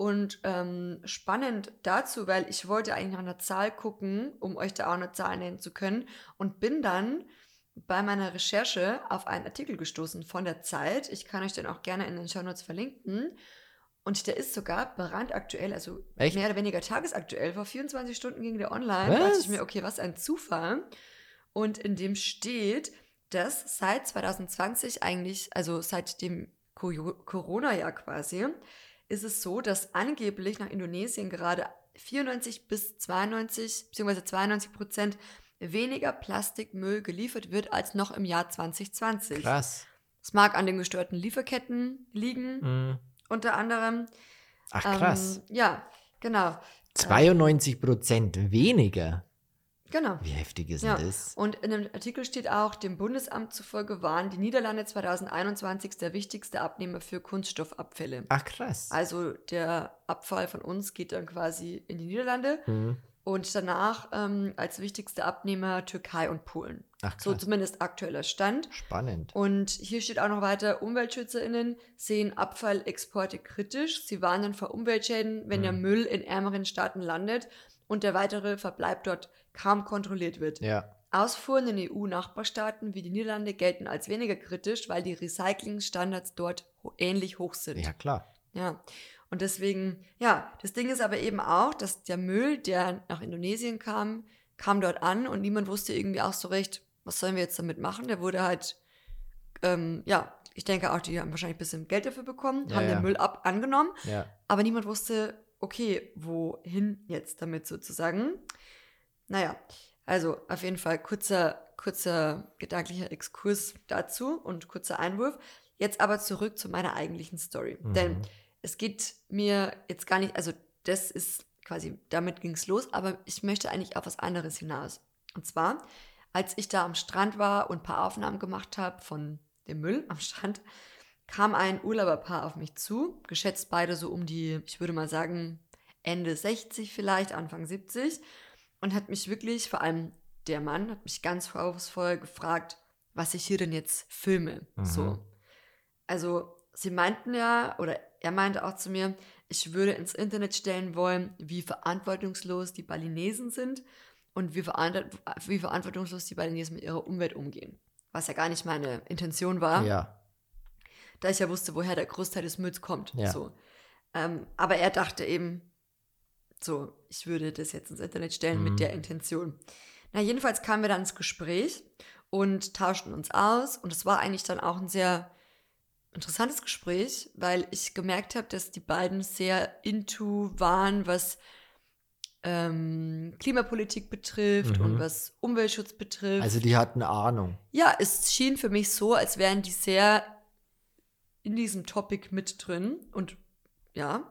Und ähm, spannend dazu, weil ich wollte eigentlich nach einer Zahl gucken, um euch da auch eine Zahl nennen zu können. Und bin dann bei meiner Recherche auf einen Artikel gestoßen von der Zeit. Ich kann euch den auch gerne in den Shownotes verlinken. Und der ist sogar brandaktuell, also Echt? mehr oder weniger tagesaktuell. Vor 24 Stunden ging der online. Da Was? dachte ich mir, okay, was ein Zufall. Und in dem steht, dass seit 2020 eigentlich, also seit dem Co- Corona-Jahr quasi, ist es so, dass angeblich nach Indonesien gerade 94 bis 92 bzw. 92 Prozent weniger Plastikmüll geliefert wird als noch im Jahr 2020. Krass. Es mag an den gestörten Lieferketten liegen, Mhm. unter anderem. Ach krass. Ähm, ja, genau. 92 Prozent weniger. Genau. Wie heftig ist Ja. denn das? Und in dem Artikel steht auch, dem Bundesamt zufolge waren die Niederlande 2021 der wichtigste Abnehmer für Kunststoffabfälle. Ach krass. Also der Abfall von uns geht dann quasi in die Niederlande Mhm. und danach ähm, als wichtigste Abnehmer Türkei und Polen. Ach So krass. zumindest aktueller Stand. Spannend. Und hier steht auch noch weiter, UmweltschützerInnen sehen Abfallexporte kritisch. Sie warnen vor Umweltschäden, wenn der Mhm. Müll in ärmeren Staaten landet und der weitere Verbleib dort kaum kontrolliert wird. Ja. Ausfuhren in EU-Nachbarstaaten wie die Niederlande gelten als weniger kritisch, weil die Recyclingstandards dort ho ähnlich hoch sind. Ja, klar. Ja. Und deswegen, ja, das Ding ist aber eben auch, dass der Müll, der nach Indonesien kam, kam dort an und niemand wusste irgendwie auch so recht, was sollen wir jetzt damit machen. Der wurde halt, ähm, ja, ich denke auch, die haben wahrscheinlich ein bisschen Geld dafür bekommen, Ja, haben ja. den Müll ab angenommen, Ja. aber niemand wusste, okay, wohin jetzt damit sozusagen. Naja, also auf jeden Fall kurzer, kurzer gedanklicher Exkurs dazu und kurzer Einwurf. Jetzt aber zurück zu meiner eigentlichen Story. Mhm. Denn es geht mir jetzt gar nicht, also das ist quasi, damit ging es los, aber ich möchte eigentlich auf was anderes hinaus. Und zwar, als ich da am Strand war und ein paar Aufnahmen gemacht habe von dem Müll am Strand, kam ein Urlauberpaar auf mich zu, geschätzt beide so um die, ich würde mal sagen, Ende 60 vielleicht, Anfang 70 und hat mich wirklich, vor allem der Mann, hat mich ganz vorwurfsvoll gefragt, was ich hier denn jetzt filme. Mhm. So. Also, sie meinten ja, oder er meinte auch zu mir, ich würde ins Internet stellen wollen, wie verantwortungslos die Balinesen sind und wie, verant wie verantwortungslos die Balinesen mit ihrer Umwelt umgehen. Was ja gar nicht meine Intention war Ja. da ich ja wusste, woher der Großteil des Mülls kommt. Ja. So. Ähm, aber er dachte eben, so, ich würde das jetzt ins Internet stellen Mhm. mit der Intention. Na, jedenfalls kamen wir dann ins Gespräch und tauschten uns aus. Und es war eigentlich dann auch ein sehr interessantes Gespräch, weil ich gemerkt habe, dass die beiden sehr into waren, was ähm, Klimapolitik betrifft Mhm. und was Umweltschutz betrifft. Also die hatten Ahnung. Ja, es schien für mich so, als wären die sehr in diesem Topic mit drin und ja.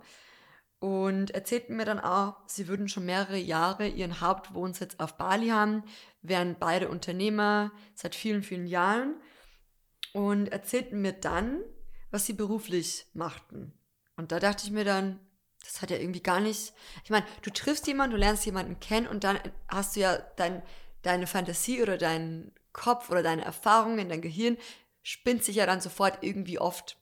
Und erzählten mir dann auch, sie würden schon mehrere Jahre ihren Hauptwohnsitz auf Bali haben, wären beide Unternehmer seit vielen, vielen Jahren und erzählten mir dann, was sie beruflich machten. Und da dachte ich mir dann, das hat ja irgendwie gar nicht. Ich meine, du triffst jemanden, du lernst jemanden kennen und dann hast du ja dein, deine Fantasie oder deinen Kopf oder deine Erfahrungen, dein Gehirn spinnt sich ja dann sofort irgendwie oft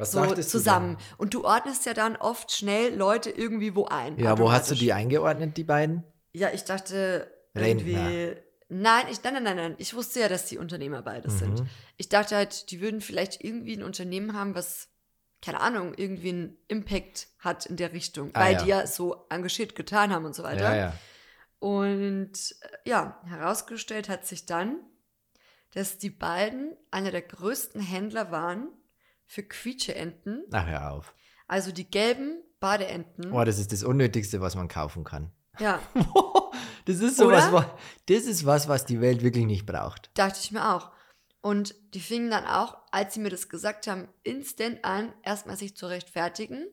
Was so zusammen. Und du ordnest ja dann oft schnell Leute irgendwie wo ein. Ja, wo hast du die eingeordnet, die beiden? Ja, ich dachte Rentner. irgendwie. Nein, ich, nein, nein, nein, nein. Ich wusste ja, dass die Unternehmer beides sind. Mhm. Ich dachte halt, die würden vielleicht irgendwie ein Unternehmen haben, was, keine Ahnung, irgendwie einen Impact hat in der Richtung, Ah, weil ja. die ja so engagiert getan haben und so weiter. Ja, ja. Und äh, ja, herausgestellt hat sich dann, dass die beiden einer der größten Händler waren für Quietscheenten, Ach, hör auf. also die gelben Badeenten. Oh, das ist das Unnötigste, was man kaufen kann. Ja, das ist sowas, Oder? wa- das ist was, was die Welt wirklich nicht braucht. dachte ich mir auch. Und die fingen dann auch, als sie mir das gesagt haben, instant an, erstmal sich zu rechtfertigen.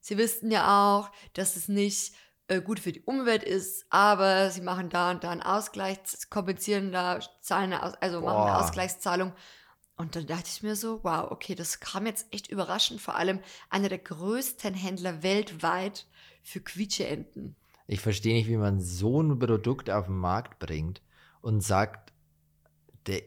Sie wussten ja auch, dass es nicht äh, gut für die Umwelt ist, aber sie machen da und da einen Ausgleich, kompensieren da, zahlen eine Aus also machen eine Boah. Ausgleichszahlung. Und dann dachte ich mir so, wow, okay, das kam jetzt echt überraschend. Vor allem einer der größten Händler weltweit für Quietscheenten. Ich verstehe nicht, wie man so ein Produkt auf den Markt bringt und sagt, de,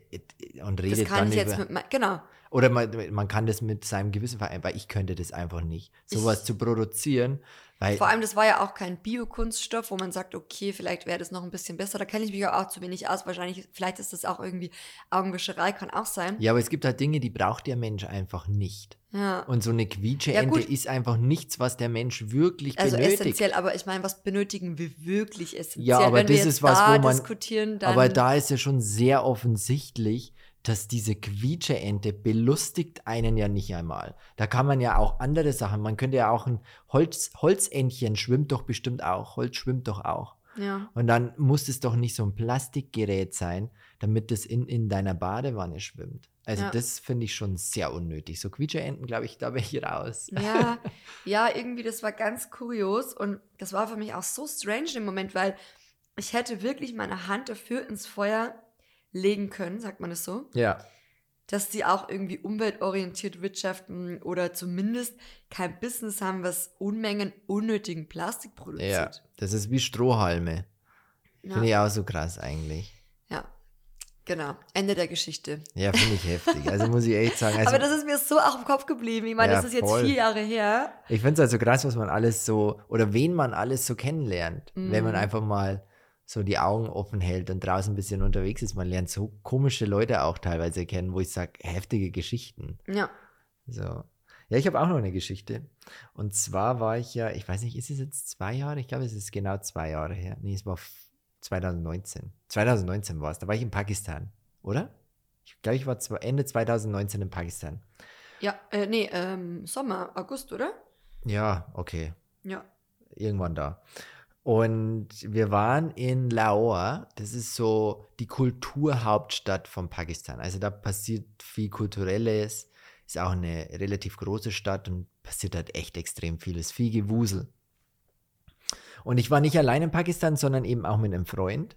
und redet Das kann dann ich jetzt über, mit, mein- genau. Oder man, man kann das mit seinem Gewissen vereinbaren, weil ich könnte das einfach nicht. Sowas zu produzieren, weil Vor allem, das war ja auch kein Biokunststoff, wo man sagt, okay, vielleicht wäre das noch ein bisschen besser. Da kenne ich mich auch zu wenig aus. Wahrscheinlich, vielleicht ist das auch irgendwie Augenwischerei, kann auch sein. ja, aber es gibt halt Dinge, die braucht der Mensch einfach nicht. Ja. Und so eine Ja, Quietscheente gut. ist einfach nichts, was der Mensch wirklich Also benötigt. essentiell, aber ich meine, was benötigen wir wirklich essentiell? Ja, aber Wenn wir das ist was, da wo man- Aber da ist ja schon sehr offensichtlich, dass diese Quietscheente belustigt einen ja nicht einmal. Da kann man ja auch andere Sachen, man könnte ja auch ein Holz, Holzentchen schwimmt doch bestimmt auch, Holz schwimmt doch auch. ja. Und dann muss es doch nicht so ein Plastikgerät sein, damit es in, in deiner Badewanne schwimmt. Also Ja. das finde ich schon sehr unnötig. So Quietscheenten, glaube ich, da wäre ich raus. Ja, ja, irgendwie, das war ganz kurios und das war für mich auch so strange im Moment, weil ich hätte wirklich meine Hand dafür ins Feuer legen können, sagt man das so, Ja, dass die auch irgendwie umweltorientiert wirtschaften oder zumindest kein Business haben, was Unmengen unnötigen Plastik ja. produziert. Das ist wie Strohhalme. Ja, Finde ich auch so krass eigentlich. ja. genau. Ende der Geschichte. Ja, finde ich heftig. Also muss ich echt sagen. Also, Aber das ist mir so auch im Kopf geblieben. Ich meine, Ja, das ist jetzt voll. vier Jahre her. Ich finde es also krass, was man alles so, oder wen man alles so kennenlernt, wenn man Mhm. einfach mal so die Augen offen hält und draußen ein bisschen unterwegs ist. Man lernt so komische Leute auch teilweise kennen, wo ich sage, heftige Geschichten. Ja. So. Ja, ich habe auch noch eine Geschichte. Und zwar war ich ja, ich weiß nicht, ist es jetzt zwei Jahre? Ich glaube, es ist genau zwei Jahre her. Nee, es war f- 2019. 2019 war es. Da war ich in Pakistan, oder? Ich glaube, ich war Ende 2019 in Pakistan. Ja, äh, nee, ähm, Sommer, August, oder? Ja, okay. Ja. irgendwann da. Und wir waren in Lahore, das ist so die Kulturhauptstadt von Pakistan. Also da passiert viel Kulturelles, ist auch eine relativ große Stadt und passiert halt echt extrem vieles, viel Gewusel. Und ich war nicht allein in Pakistan, sondern eben auch mit einem Freund,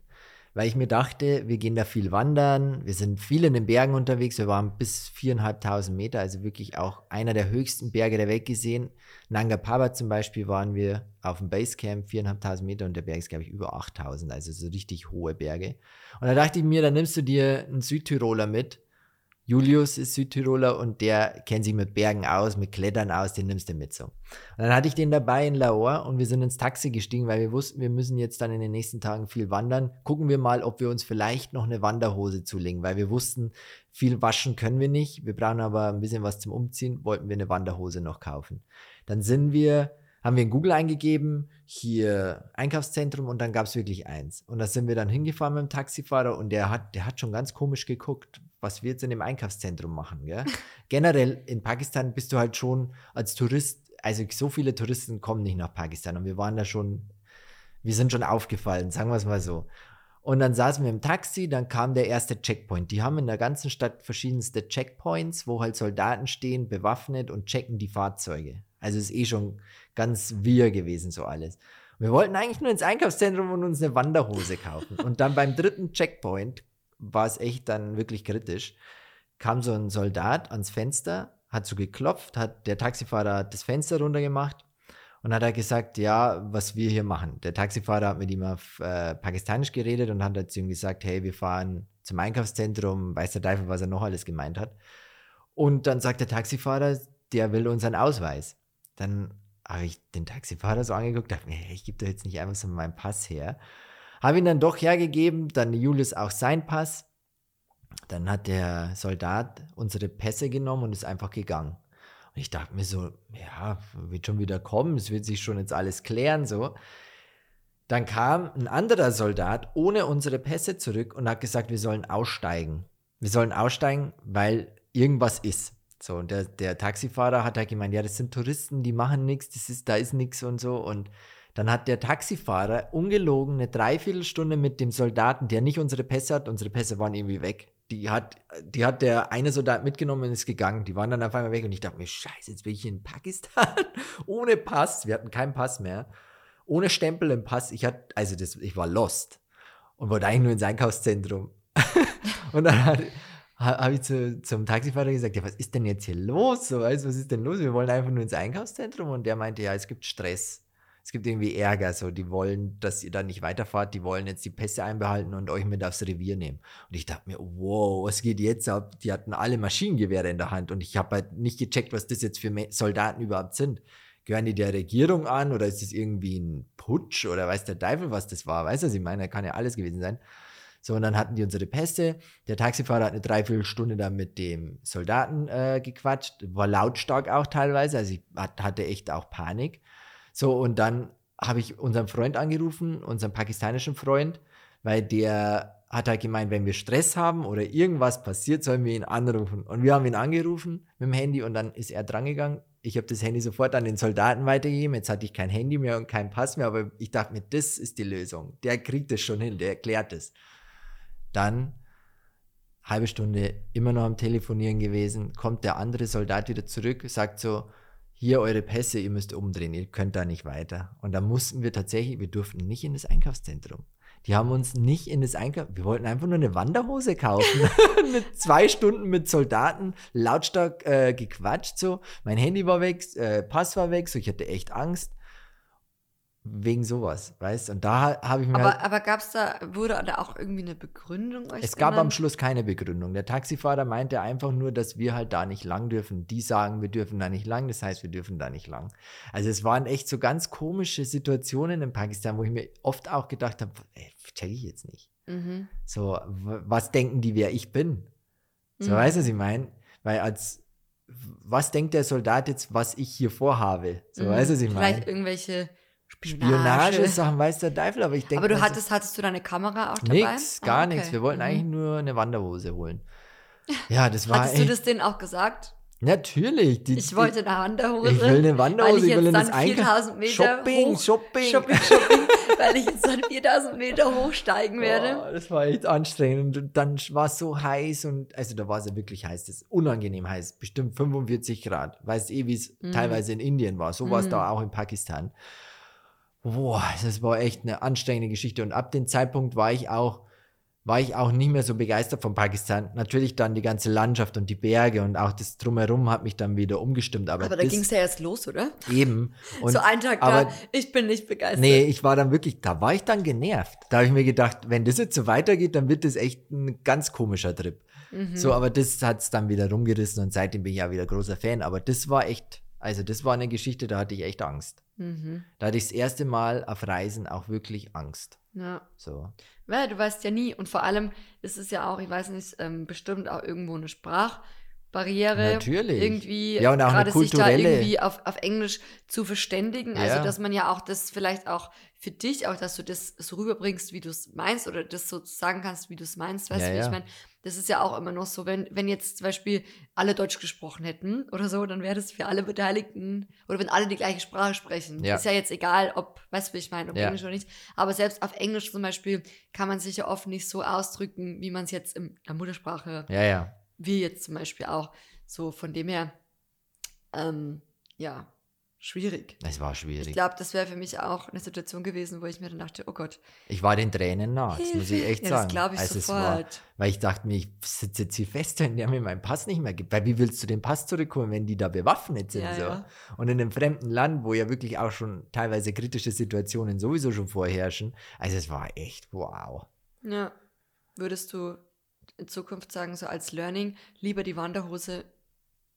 weil ich mir dachte, wir gehen da viel wandern, wir sind viel in den Bergen unterwegs, wir waren bis 4.500 Meter, also wirklich auch einer der höchsten Berge der Welt gesehen. Nanga Parbat zum Beispiel waren wir auf dem Basecamp, 4.500 Meter und der Berg ist, glaube ich, über 8.000, also so richtig hohe Berge. Und da dachte ich mir, dann nimmst du dir einen Südtiroler mit. Julius ist Südtiroler und der kennt sich mit Bergen aus, mit Klettern aus, den nimmst du mit so. Und dann hatte ich den dabei in Lahore und wir sind ins Taxi gestiegen, weil wir wussten, wir müssen jetzt dann in den nächsten Tagen viel wandern. Gucken wir mal, ob wir uns vielleicht noch eine Wanderhose zulegen, weil wir wussten, viel waschen können wir nicht. Wir brauchen aber ein bisschen was zum Umziehen, wollten wir eine Wanderhose noch kaufen. Dann sind wir, haben wir in Google eingegeben, hier Einkaufszentrum und dann gab es wirklich eins. Und da sind wir dann hingefahren mit dem Taxifahrer und der hat, der hat schon ganz komisch geguckt, was wir jetzt in dem Einkaufszentrum machen. Gell? Generell in Pakistan bist du halt schon als Tourist, also so viele Touristen kommen nicht nach Pakistan und wir waren da schon, wir sind schon aufgefallen, sagen wir es mal so. Und dann saßen wir im Taxi, dann kam der erste Checkpoint. Die haben in der ganzen Stadt verschiedenste Checkpoints, wo halt Soldaten stehen, bewaffnet und checken die Fahrzeuge. Also ist eh schon ganz wir gewesen, so alles. Wir wollten eigentlich nur ins Einkaufszentrum und uns eine Wanderhose kaufen. Und dann beim dritten Checkpoint war es echt dann wirklich kritisch. Kam so ein Soldat ans Fenster, hat so geklopft, hat der Taxifahrer hat das Fenster runtergemacht und hat er gesagt, ja, was wir hier machen. Der Taxifahrer hat mit ihm auf äh, Pakistanisch geredet und hat halt zu ihm gesagt, hey, wir fahren zum Einkaufszentrum, weiß der Teufel, was er noch alles gemeint hat. Und dann sagt der Taxifahrer, der will unseren Ausweis. Dann habe ich den Taxifahrer so angeguckt, dachte mir, ich gebe doch jetzt nicht einfach so meinen Pass her. Habe ihn dann doch hergegeben, dann Julius auch sein Pass. Dann hat der Soldat unsere Pässe genommen und ist einfach gegangen. Und ich dachte mir so, ja, wird schon wieder kommen, es wird sich schon jetzt alles klären, so. Dann kam ein anderer Soldat ohne unsere Pässe zurück und hat gesagt, wir sollen aussteigen. Wir sollen aussteigen, weil irgendwas ist. So, und der, der Taxifahrer hat halt gemeint, ja, das sind Touristen, die machen nichts, das ist, da ist nichts und so. Und dann hat der Taxifahrer ungelogen eine Dreiviertelstunde mit dem Soldaten, der nicht unsere Pässe hat, unsere Pässe waren irgendwie weg. Die hat, die hat der eine Soldat mitgenommen und ist gegangen. Die waren dann auf einmal weg und ich dachte mir, scheiße, jetzt bin ich in Pakistan ohne Pass. Wir hatten keinen Pass mehr. Ohne Stempel im Pass. Ich hatte, also das, ich war lost und wollte eigentlich nur ins Einkaufszentrum. und dann hat, habe ich zu, zum Taxifahrer gesagt, ja, was ist denn jetzt hier los? So, weißt, was ist denn los? Wir wollen einfach nur ins Einkaufszentrum und der meinte, ja, es gibt Stress. Es gibt irgendwie Ärger, so, die wollen, dass ihr da nicht weiterfahrt, die wollen jetzt die Pässe einbehalten und euch mit aufs Revier nehmen. Und ich dachte mir, wow, was geht jetzt ab? Die hatten alle Maschinengewehre in der Hand und ich habe halt nicht gecheckt, was das jetzt für Soldaten überhaupt sind. Gehören die der Regierung an oder ist das irgendwie ein Putsch oder weiß der Teufel, was das war? Weißt du, was ich meine? Kann ja alles gewesen sein. So, und dann hatten die unsere Pässe. Der Taxifahrer hat eine Dreiviertelstunde da mit dem Soldaten äh, gequatscht. War lautstark auch teilweise. Also ich hatte echt auch Panik. So, und dann habe ich unseren Freund angerufen, unseren pakistanischen Freund, weil der hat halt gemeint, wenn wir Stress haben oder irgendwas passiert, sollen wir ihn anrufen. Und wir haben ihn angerufen mit dem Handy und dann ist er drangegangen. Ich habe das Handy sofort an den Soldaten weitergegeben. Jetzt hatte ich kein Handy mehr und keinen Pass mehr, aber ich dachte mir, das ist die Lösung. Der kriegt es schon hin, der erklärt es. Dann halbe Stunde immer noch am Telefonieren gewesen, kommt der andere Soldat wieder zurück, sagt so, hier eure Pässe, ihr müsst umdrehen, ihr könnt da nicht weiter. Und da mussten wir tatsächlich, wir durften nicht in das Einkaufszentrum. Die haben uns nicht in das Einkauf, wir wollten einfach nur eine Wanderhose kaufen. mit zwei Stunden mit Soldaten lautstark äh, gequatscht so. Mein Handy war weg, äh, Pass war weg, so ich hatte echt Angst wegen sowas, weißt Und da habe ich mir. Aber, halt, aber gab es da, wurde da auch irgendwie eine Begründung? Euch es gab am Schluss keine Begründung. Der Taxifahrer meinte einfach nur, dass wir halt da nicht lang dürfen. Die sagen, wir dürfen da nicht lang, das heißt, wir dürfen da nicht lang. Also es waren echt so ganz komische Situationen in Pakistan, wo ich mir oft auch gedacht habe, check ich jetzt nicht. Mhm. So, was denken die, wer ich bin? So, mhm. weißt du, was ich meine? Weil als was denkt der Soldat jetzt, was ich hier vorhabe? So, mhm. weißt du, was ich meine? Vielleicht irgendwelche Spionage-Sachen weiß der Teufel, aber ich denke. Aber du hattest, hattest du deine Kamera auch dabei? Nix, gar ah, okay. nichts. Wir wollten mhm. eigentlich nur eine Wanderhose holen. Ja, das war. Hattest echt, du das denen auch gesagt? Natürlich. Die, ich wollte eine Wanderhose. Ich will eine Wanderhose, weil ich, ich will dann 4000 Meter Shopping, hoch, Shopping. Shopping, Shopping, weil ich jetzt dann 4000 Meter hochsteigen werde. Oh, das war echt anstrengend und dann war es so heiß und, also da war es ja wirklich heiß, das ist unangenehm heiß, bestimmt 45 Grad. Weißt eh, wie es mhm. teilweise in Indien war, so war es mhm. da auch in Pakistan boah, das war echt eine anstrengende Geschichte. Und ab dem Zeitpunkt war ich auch, war ich auch nicht mehr so begeistert von Pakistan. Natürlich dann die ganze Landschaft und die Berge und auch das Drumherum hat mich dann wieder umgestimmt. Aber, aber da ging es ja erst los, oder? Eben. Und, so ein Tag aber, da, ich bin nicht begeistert. Nee, ich war dann wirklich, da war ich dann genervt. Da habe ich mir gedacht, wenn das jetzt so weitergeht, dann wird das echt ein ganz komischer Trip. Mhm. So, aber das hat es dann wieder rumgerissen und seitdem bin ich ja wieder großer Fan. Aber das war echt, also das war eine Geschichte, da hatte ich echt Angst. Mhm. Da hatte ich das erste Mal auf Reisen auch wirklich Angst. Ja. So. Weil du weißt ja nie. Und vor allem ist es ja auch, ich weiß nicht, ähm, bestimmt auch irgendwo eine Sprachbarriere. Natürlich. Irgendwie ja, und auch eine kulturelle. sich da irgendwie auf, auf Englisch zu verständigen. Also, dass man ja auch das vielleicht auch für dich, auch dass du das so rüberbringst, wie du es meinst, oder das so sagen kannst, wie du es meinst. Weißt du, ja, wie ja. ich meine? Das ist ja auch immer noch so, wenn, wenn jetzt zum Beispiel alle Deutsch gesprochen hätten oder so, dann wäre das für alle Beteiligten, oder wenn alle die gleiche Sprache sprechen. Ja. Ist ja jetzt egal, ob, weißt du, wie ich meine, ob ja. Englisch oder nicht. Aber selbst auf Englisch zum Beispiel kann man sich ja oft nicht so ausdrücken, wie man es jetzt in der Muttersprache, ja, ja. wie jetzt zum Beispiel auch. So von dem her, ähm, ja, schwierig. Es war schwierig. Ich glaube, das wäre für mich auch eine Situation gewesen, wo ich mir dann dachte, oh Gott. Ich war den Tränen nah, das muss ich echt ja, sagen. Das glaube ich also sofort. War, weil ich dachte mir, ich sitze jetzt hier fest, wenn der mir meinen Pass nicht mehr gibt. Weil wie willst du den Pass zurückholen, wenn die da bewaffnet sind? Ja, so? Ja. Und in einem fremden Land, wo ja wirklich auch schon teilweise kritische Situationen sowieso schon vorherrschen. Also es war echt wow. Ja. Würdest du in Zukunft sagen, so als Learning, lieber die Wanderhose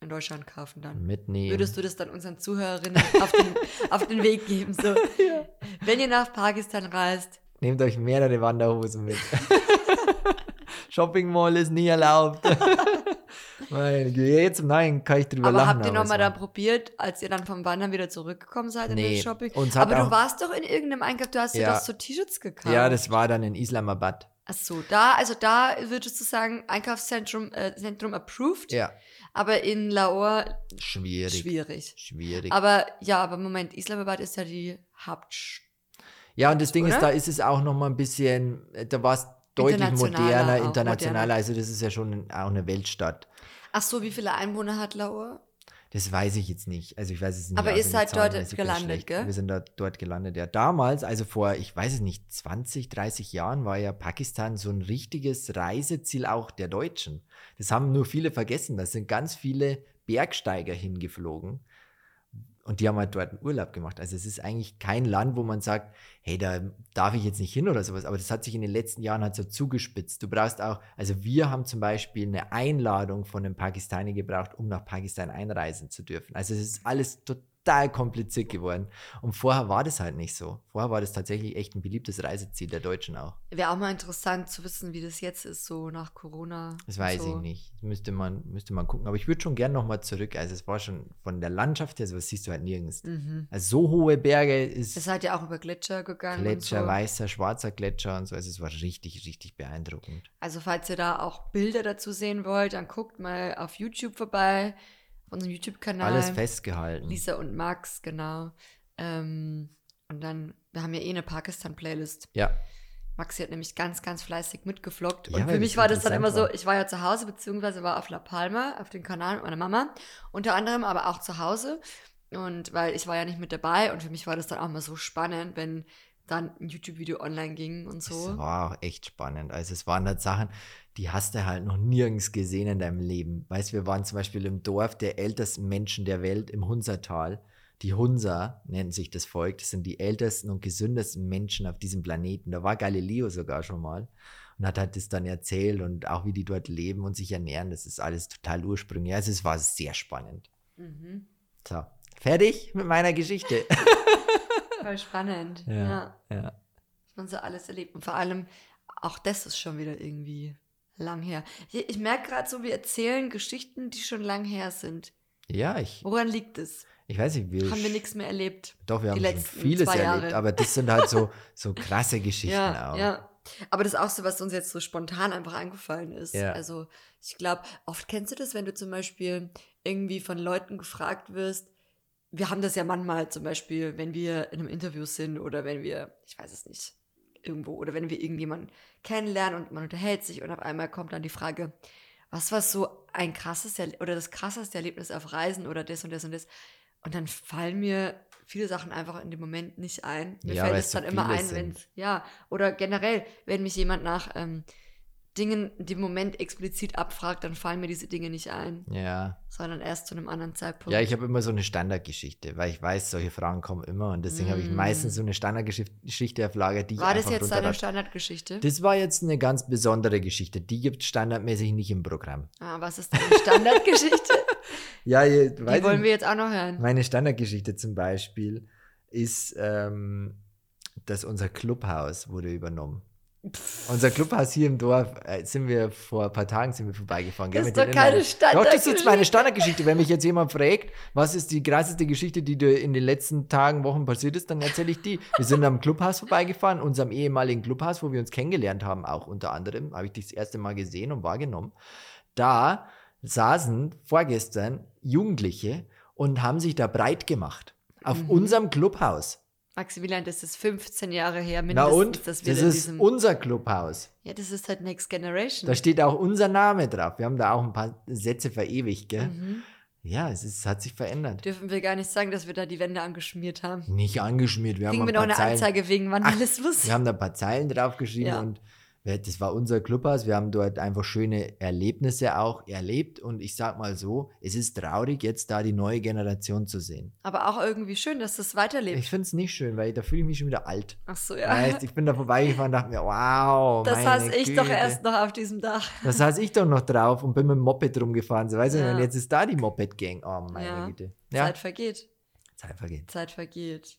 in Deutschland kaufen dann. Mitnehmen. Würdest du das dann unseren Zuhörerinnen auf den, auf den Weg geben? So, ja. Wenn ihr nach Pakistan reist. Nehmt euch mehrere Wanderhosen mit. Shopping Mall ist nie erlaubt. Meine jetzt nein, kann ich drüber aber lachen. Habt ihr nochmal dann probiert, als ihr dann vom Wandern wieder zurückgekommen seid nee, in den Shopping? aber du warst doch in irgendeinem Einkauf, du hast ja, dir doch so T-Shirts gekauft. Ja, das war dann in Islamabad. Ach so, da, also da würdest du sagen, Einkaufszentrum äh, Zentrum approved. Ja. Aber in Lahore schwierig. Schwierig. Schwierig. Aber ja, aber Moment, Islamabad ist ja die Hauptstadt. Ja, und das Ding oder? ist, da ist es auch noch mal ein bisschen, da war es deutlich moderner, internationaler. Moderner. Also das ist ja schon auch eine Weltstadt. Ach so, wie viele Einwohner hat Lahore? Das weiß ich jetzt nicht. Also ich weiß es nicht. Aber auswendig, seid dort gelandet, gell? Wir sind da, dort gelandet. Ja, damals, also vor, ich weiß es nicht, 20, 30 Jahren war ja Pakistan so ein richtiges Reiseziel auch der Deutschen. Das haben nur viele vergessen. Da sind ganz viele Bergsteiger hingeflogen. Und die haben halt dort einen Urlaub gemacht. Also es ist eigentlich kein Land, wo man sagt, hey, da darf ich jetzt nicht hin oder sowas. Aber das hat sich in den letzten Jahren halt so zugespitzt. Du brauchst auch, also wir haben zum Beispiel eine Einladung von einem Pakistani gebraucht, um nach Pakistan einreisen zu dürfen. Also es ist alles total kompliziert geworden. Und vorher war das halt nicht so. Vorher war das tatsächlich echt ein beliebtes Reiseziel der Deutschen auch. Wäre auch mal interessant zu wissen, wie das jetzt ist, so nach Corona. Das weiß so. ich nicht. Das müsste man, müsste man gucken. Aber ich würde schon gern nochmal zurück. Also es war schon von der Landschaft her, sowas siehst du halt nirgends. Mhm. Also so hohe Berge ist Ihr seid ja auch über Gletscher gegangen. Gletscher, so. weißer, schwarzer Gletscher und so. Also es war richtig, richtig beeindruckend. Also falls ihr da auch Bilder dazu sehen wollt, dann guckt mal auf YouTube vorbei, auf unserem YouTube-Kanal. Alles festgehalten. Lisa und Max, genau. Ähm, und dann, wir haben ja eh eine Pakistan-Playlist. Ja. Maxi hat nämlich ganz, ganz fleißig mitgeflockt. Ja, und für mich war das dann immer so, ich war ja zu Hause, beziehungsweise war auf La Palma, auf dem Kanal mit meiner Mama. Unter anderem aber auch zu Hause. Und weil ich war ja nicht mit dabei und für mich war das dann auch mal so spannend, wenn dann ein YouTube-Video online ging und Das so. war auch echt spannend. Also es waren halt Sachen, die hast du halt noch nirgends gesehen in deinem Leben. Weißt, wir waren zum Beispiel im Dorf der ältesten Menschen der Welt im Hunsertal. Die Hunser nennen sich das Volk. Das sind die ältesten und gesündesten Menschen auf diesem Planeten. Da war Galileo sogar schon mal und hat halt das dann erzählt und auch wie die dort leben und sich ernähren. Das ist alles total ursprünglich. Also es war sehr spannend. Mhm. So, fertig mit meiner Geschichte. Voll spannend. Ja, ja. man so alles erlebt. Und vor allem, auch das ist schon wieder irgendwie lang her. Ich, ich merke gerade so, wir erzählen Geschichten, die schon lang her sind. Ja, ich, Woran liegt es? ich weiß nicht, wir Haben wir nichts mehr erlebt? Doch, wir haben schon vieles erlebt, aber das sind halt so, so krasse Geschichten Ja, auch. ja. Aber das ist auch so, was uns jetzt so spontan einfach eingefallen ist. Ja. Also, ich glaube, oft kennst du das, wenn du zum Beispiel irgendwie von Leuten gefragt wirst. Wir haben das ja manchmal zum Beispiel, wenn wir in einem Interview sind oder wenn wir, ich weiß es nicht, irgendwo oder wenn wir irgendjemanden kennenlernen und man unterhält sich und auf einmal kommt dann die Frage, was war so ein krasses oder das krasseste Erlebnis auf Reisen oder das und das und das. Und dann fallen mir viele Sachen einfach in dem Moment nicht ein. Mir Ja, fällt es es so dann immer ein, wenn sind. ja, oder generell, wenn mich jemand nach ähm, Dingen in dem Moment explizit abfragt, dann fallen mir diese Dinge nicht ein, Ja, sondern erst zu einem anderen Zeitpunkt. ja ich habe immer so eine Standardgeschichte, weil ich weiß, solche Fragen kommen immer und deswegen habe ich Mm. meistens so eine Standardgeschichte auf Lager, die ich War das einfach jetzt deine Standardgeschichte? Das war jetzt eine ganz besondere Geschichte. Die gibt es standardmäßig nicht im Programm. Ah, was ist deine Standardgeschichte? Ja, ihr, Die wollen ich- wir jetzt auch noch hören. Meine Standardgeschichte zum Beispiel ist, ähm, dass unser Clubhaus wurde übernommen. Unser Clubhaus hier im Dorf äh, sind wir vor ein paar Tagen sind wir vorbeigefahren. Das ist doch keine Inhalten. Doch, das ist jetzt meine Standardgeschichte. Standardgeschichte. Wenn mich jetzt jemand fragt, was ist die krasseste Geschichte, die dir in den letzten Tagen, Wochen passiert ist, dann erzähle ich die. Wir sind am Clubhaus vorbeigefahren, unserem ehemaligen Clubhaus, wo wir uns kennengelernt haben, auch unter anderem, habe ich dich das erste Mal gesehen und wahrgenommen. Da saßen vorgestern Jugendliche und haben sich da breit gemacht. Auf Mhm. unserem Clubhaus. Maximilian, das ist 15 Jahre her Na mindestens, und? dass wir Das ist unser Clubhaus. ja, das ist halt Next Generation. Da steht auch unser Name drauf. Wir haben da auch ein paar Sätze verewigt, gell? mhm. Ja, es ist, hat sich verändert. Dürfen wir gar nicht sagen, dass wir da die Wände angeschmiert haben. Nicht angeschmiert. Wir haben, Kriegen ein wir noch paar eine Zeilen, Anzeige wegen Vandalismus? wir haben da ein paar Zeilen draufgeschrieben Ja. und das war unser Clubhaus. Wir haben dort einfach schöne Erlebnisse auch erlebt. Und ich sag mal so, es ist traurig, jetzt da die neue Generation zu sehen. Aber auch irgendwie schön, dass das weiterlebt. Ich finde es nicht schön, weil da fühle ich mich schon wieder alt. Ach so, ja. Weißt, ich bin da vorbeigefahren und dachte mir, wow. das saß ich doch Güte. erst noch auf diesem Dach. Da saß ich doch noch drauf und bin mit dem Moped rumgefahren. So, weißt du, Ja. und jetzt ist da die Moped-Gang. Oh, meine Ja. Güte. Ja, Zeit vergeht. Zeit vergeht. Zeit vergeht.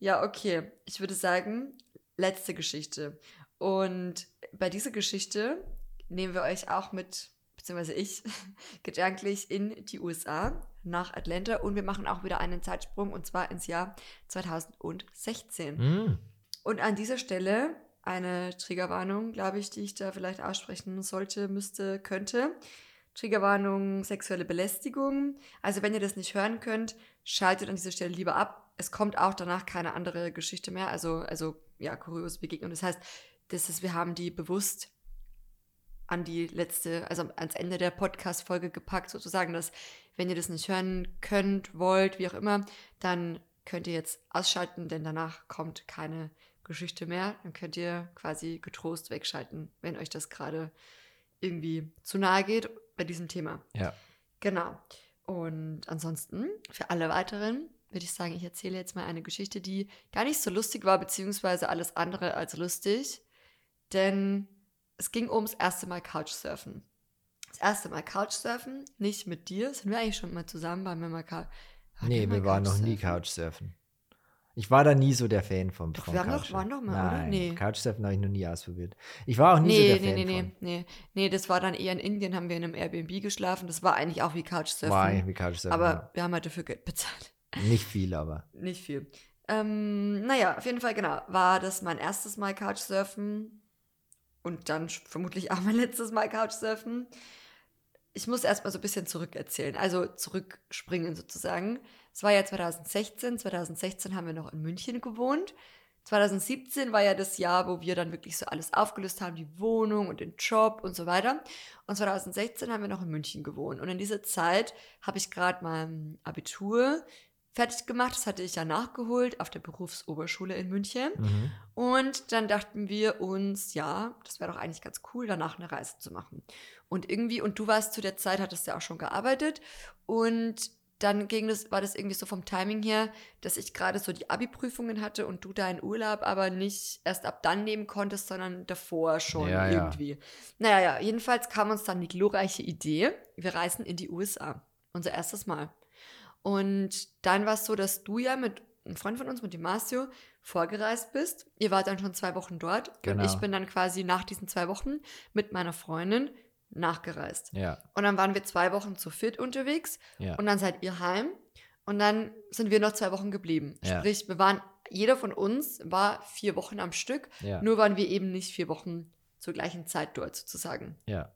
Ja, okay. Ich würde sagen, letzte Geschichte. Und bei dieser Geschichte nehmen wir euch auch mit, beziehungsweise ich, gedanklich in die USA, nach Atlanta. Und wir machen auch wieder einen Zeitsprung, und zwar ins Jahr 2016. Mm. Und an dieser Stelle eine Triggerwarnung, glaube ich, die ich da vielleicht aussprechen sollte, müsste, könnte. Triggerwarnung, sexuelle Belästigung. Also wenn ihr das nicht hören könnt, schaltet an dieser Stelle lieber ab. Es kommt auch danach keine andere Geschichte mehr. Also, also ja, kuriose Begegnung. Das heißt, das ist, wir haben die bewusst an die letzte, also ans Ende der Podcast-Folge gepackt, sozusagen, dass wenn ihr das nicht hören könnt, wollt, wie auch immer, dann könnt ihr jetzt ausschalten, denn danach kommt keine Geschichte mehr. Dann könnt ihr quasi getrost wegschalten, wenn euch das gerade irgendwie zu nahe geht bei diesem Thema. Ja. Genau. Und ansonsten, für alle weiteren, würde ich sagen, ich erzähle jetzt mal eine Geschichte, die gar nicht so lustig war, beziehungsweise alles andere als lustig. Denn es ging ums erste Mal Couchsurfen. Das erste Mal Couchsurfen, nicht mit dir, sind wir eigentlich schon mal zusammen, waren wir mal Couch. Nee, wir waren noch nie Couchsurfen. Ich war da nie so der Fan vom, Doch, vom wir haben doch, Couchsurfen. waren doch mal, Nein, oder? Nee. Couchsurfen habe ich noch nie ausprobiert. Ich war auch nie so Nee, der nee, Fan nee, nee, von. nee. Nee, das war dann eher in Indien, haben wir in einem Airbnb geschlafen. Das war eigentlich auch wie Couchsurfen. War eigentlich wie Couchsurfen. aber wir haben halt dafür Geld bezahlt. ja. Nicht viel, aber. Nicht viel. Ähm, naja, auf jeden Fall, genau. War das mein erstes Mal Couchsurfen und dann vermutlich auch mein letztes Mal Couchsurfen. Ich muss erstmal so ein bisschen zurückerzählen, also zurückspringen sozusagen. Es war ja 2016. 2016 haben wir noch in München gewohnt. 2017 war ja das Jahr, wo wir dann wirklich so alles aufgelöst haben, die Wohnung und den Job und so weiter. Und 2016 haben wir noch in München gewohnt. Und in dieser Zeit habe ich gerade mein Abitur fertig gemacht. Das hatte ich ja nachgeholt auf der Berufsoberschule in München. Mhm. Und dann dachten wir uns, ja, das wäre doch eigentlich ganz cool, danach eine Reise zu machen. Und irgendwie, und du warst zu der Zeit, hattest ja auch schon gearbeitet. Und dann ging das, war das irgendwie so vom Timing her, dass ich gerade so die Abi-Prüfungen hatte und du deinen Urlaub aber nicht erst ab dann nehmen konntest, sondern davor schon Ja, ja. irgendwie. Naja, ja, jedenfalls kam uns dann die glorreiche Idee, wir reisen in die USA. Unser erstes Mal. Und dann war es so, dass du ja mit einem Freund von uns, mit dem Marcio, vorgereist bist. Ihr wart dann schon zwei Wochen dort. Genau. Und ich bin dann quasi nach diesen zwei Wochen mit meiner Freundin nachgereist. Ja, Und dann waren wir zwei Wochen zu fit unterwegs ja. und dann seid ihr heim und dann sind wir noch zwei Wochen geblieben. Ja. Sprich, wir waren, jeder von uns war vier Wochen am Stück, nur waren wir eben nicht vier Wochen zur gleichen Zeit dort sozusagen. ja.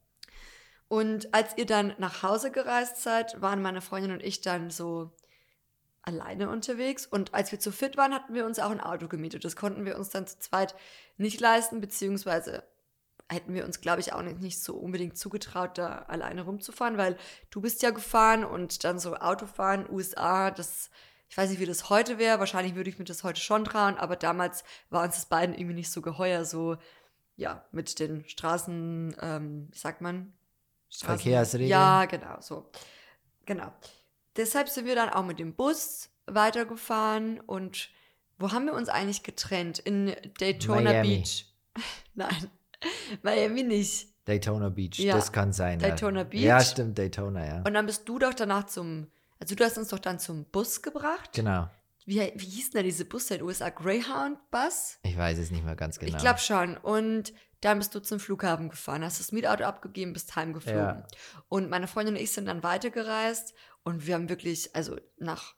Und als ihr dann nach Hause gereist seid, waren meine Freundin und ich dann so alleine unterwegs. Und als wir zu fit waren, hatten wir uns auch ein Auto gemietet. Das konnten wir uns dann zu zweit nicht leisten, beziehungsweise hätten wir uns, glaube ich, auch nicht, nicht so unbedingt zugetraut, da alleine rumzufahren, weil du bist ja gefahren und dann so Autofahren, USA, das, ich weiß nicht, wie das heute wäre. Wahrscheinlich würde ich mir das heute schon trauen, aber damals war uns das beiden irgendwie nicht so geheuer, so, ja, mit den Straßen, ähm, wie sagt man? Straßen- Verkehrsregeln? Ja, genau, so. Genau. Deshalb sind wir dann auch mit dem Bus weitergefahren und wo haben wir uns eigentlich getrennt? In Daytona Miami. Beach. Nein, Miami nicht. Daytona Beach, Ja. das kann sein. Daytona ja. Beach. Ja, stimmt, Daytona, ja. Und dann bist du doch danach zum, also du hast uns doch dann zum Bus gebracht. Genau. Wie, wie hieß denn da diese Busse in den USA? Greyhound Bus? Ich weiß es nicht mehr ganz genau. Ich glaube schon. Und dann bist du zum Flughafen gefahren, hast das Mietauto abgegeben, bist heimgeflogen. Ja. Und meine Freundin und ich sind dann weitergereist und wir haben wirklich, also nach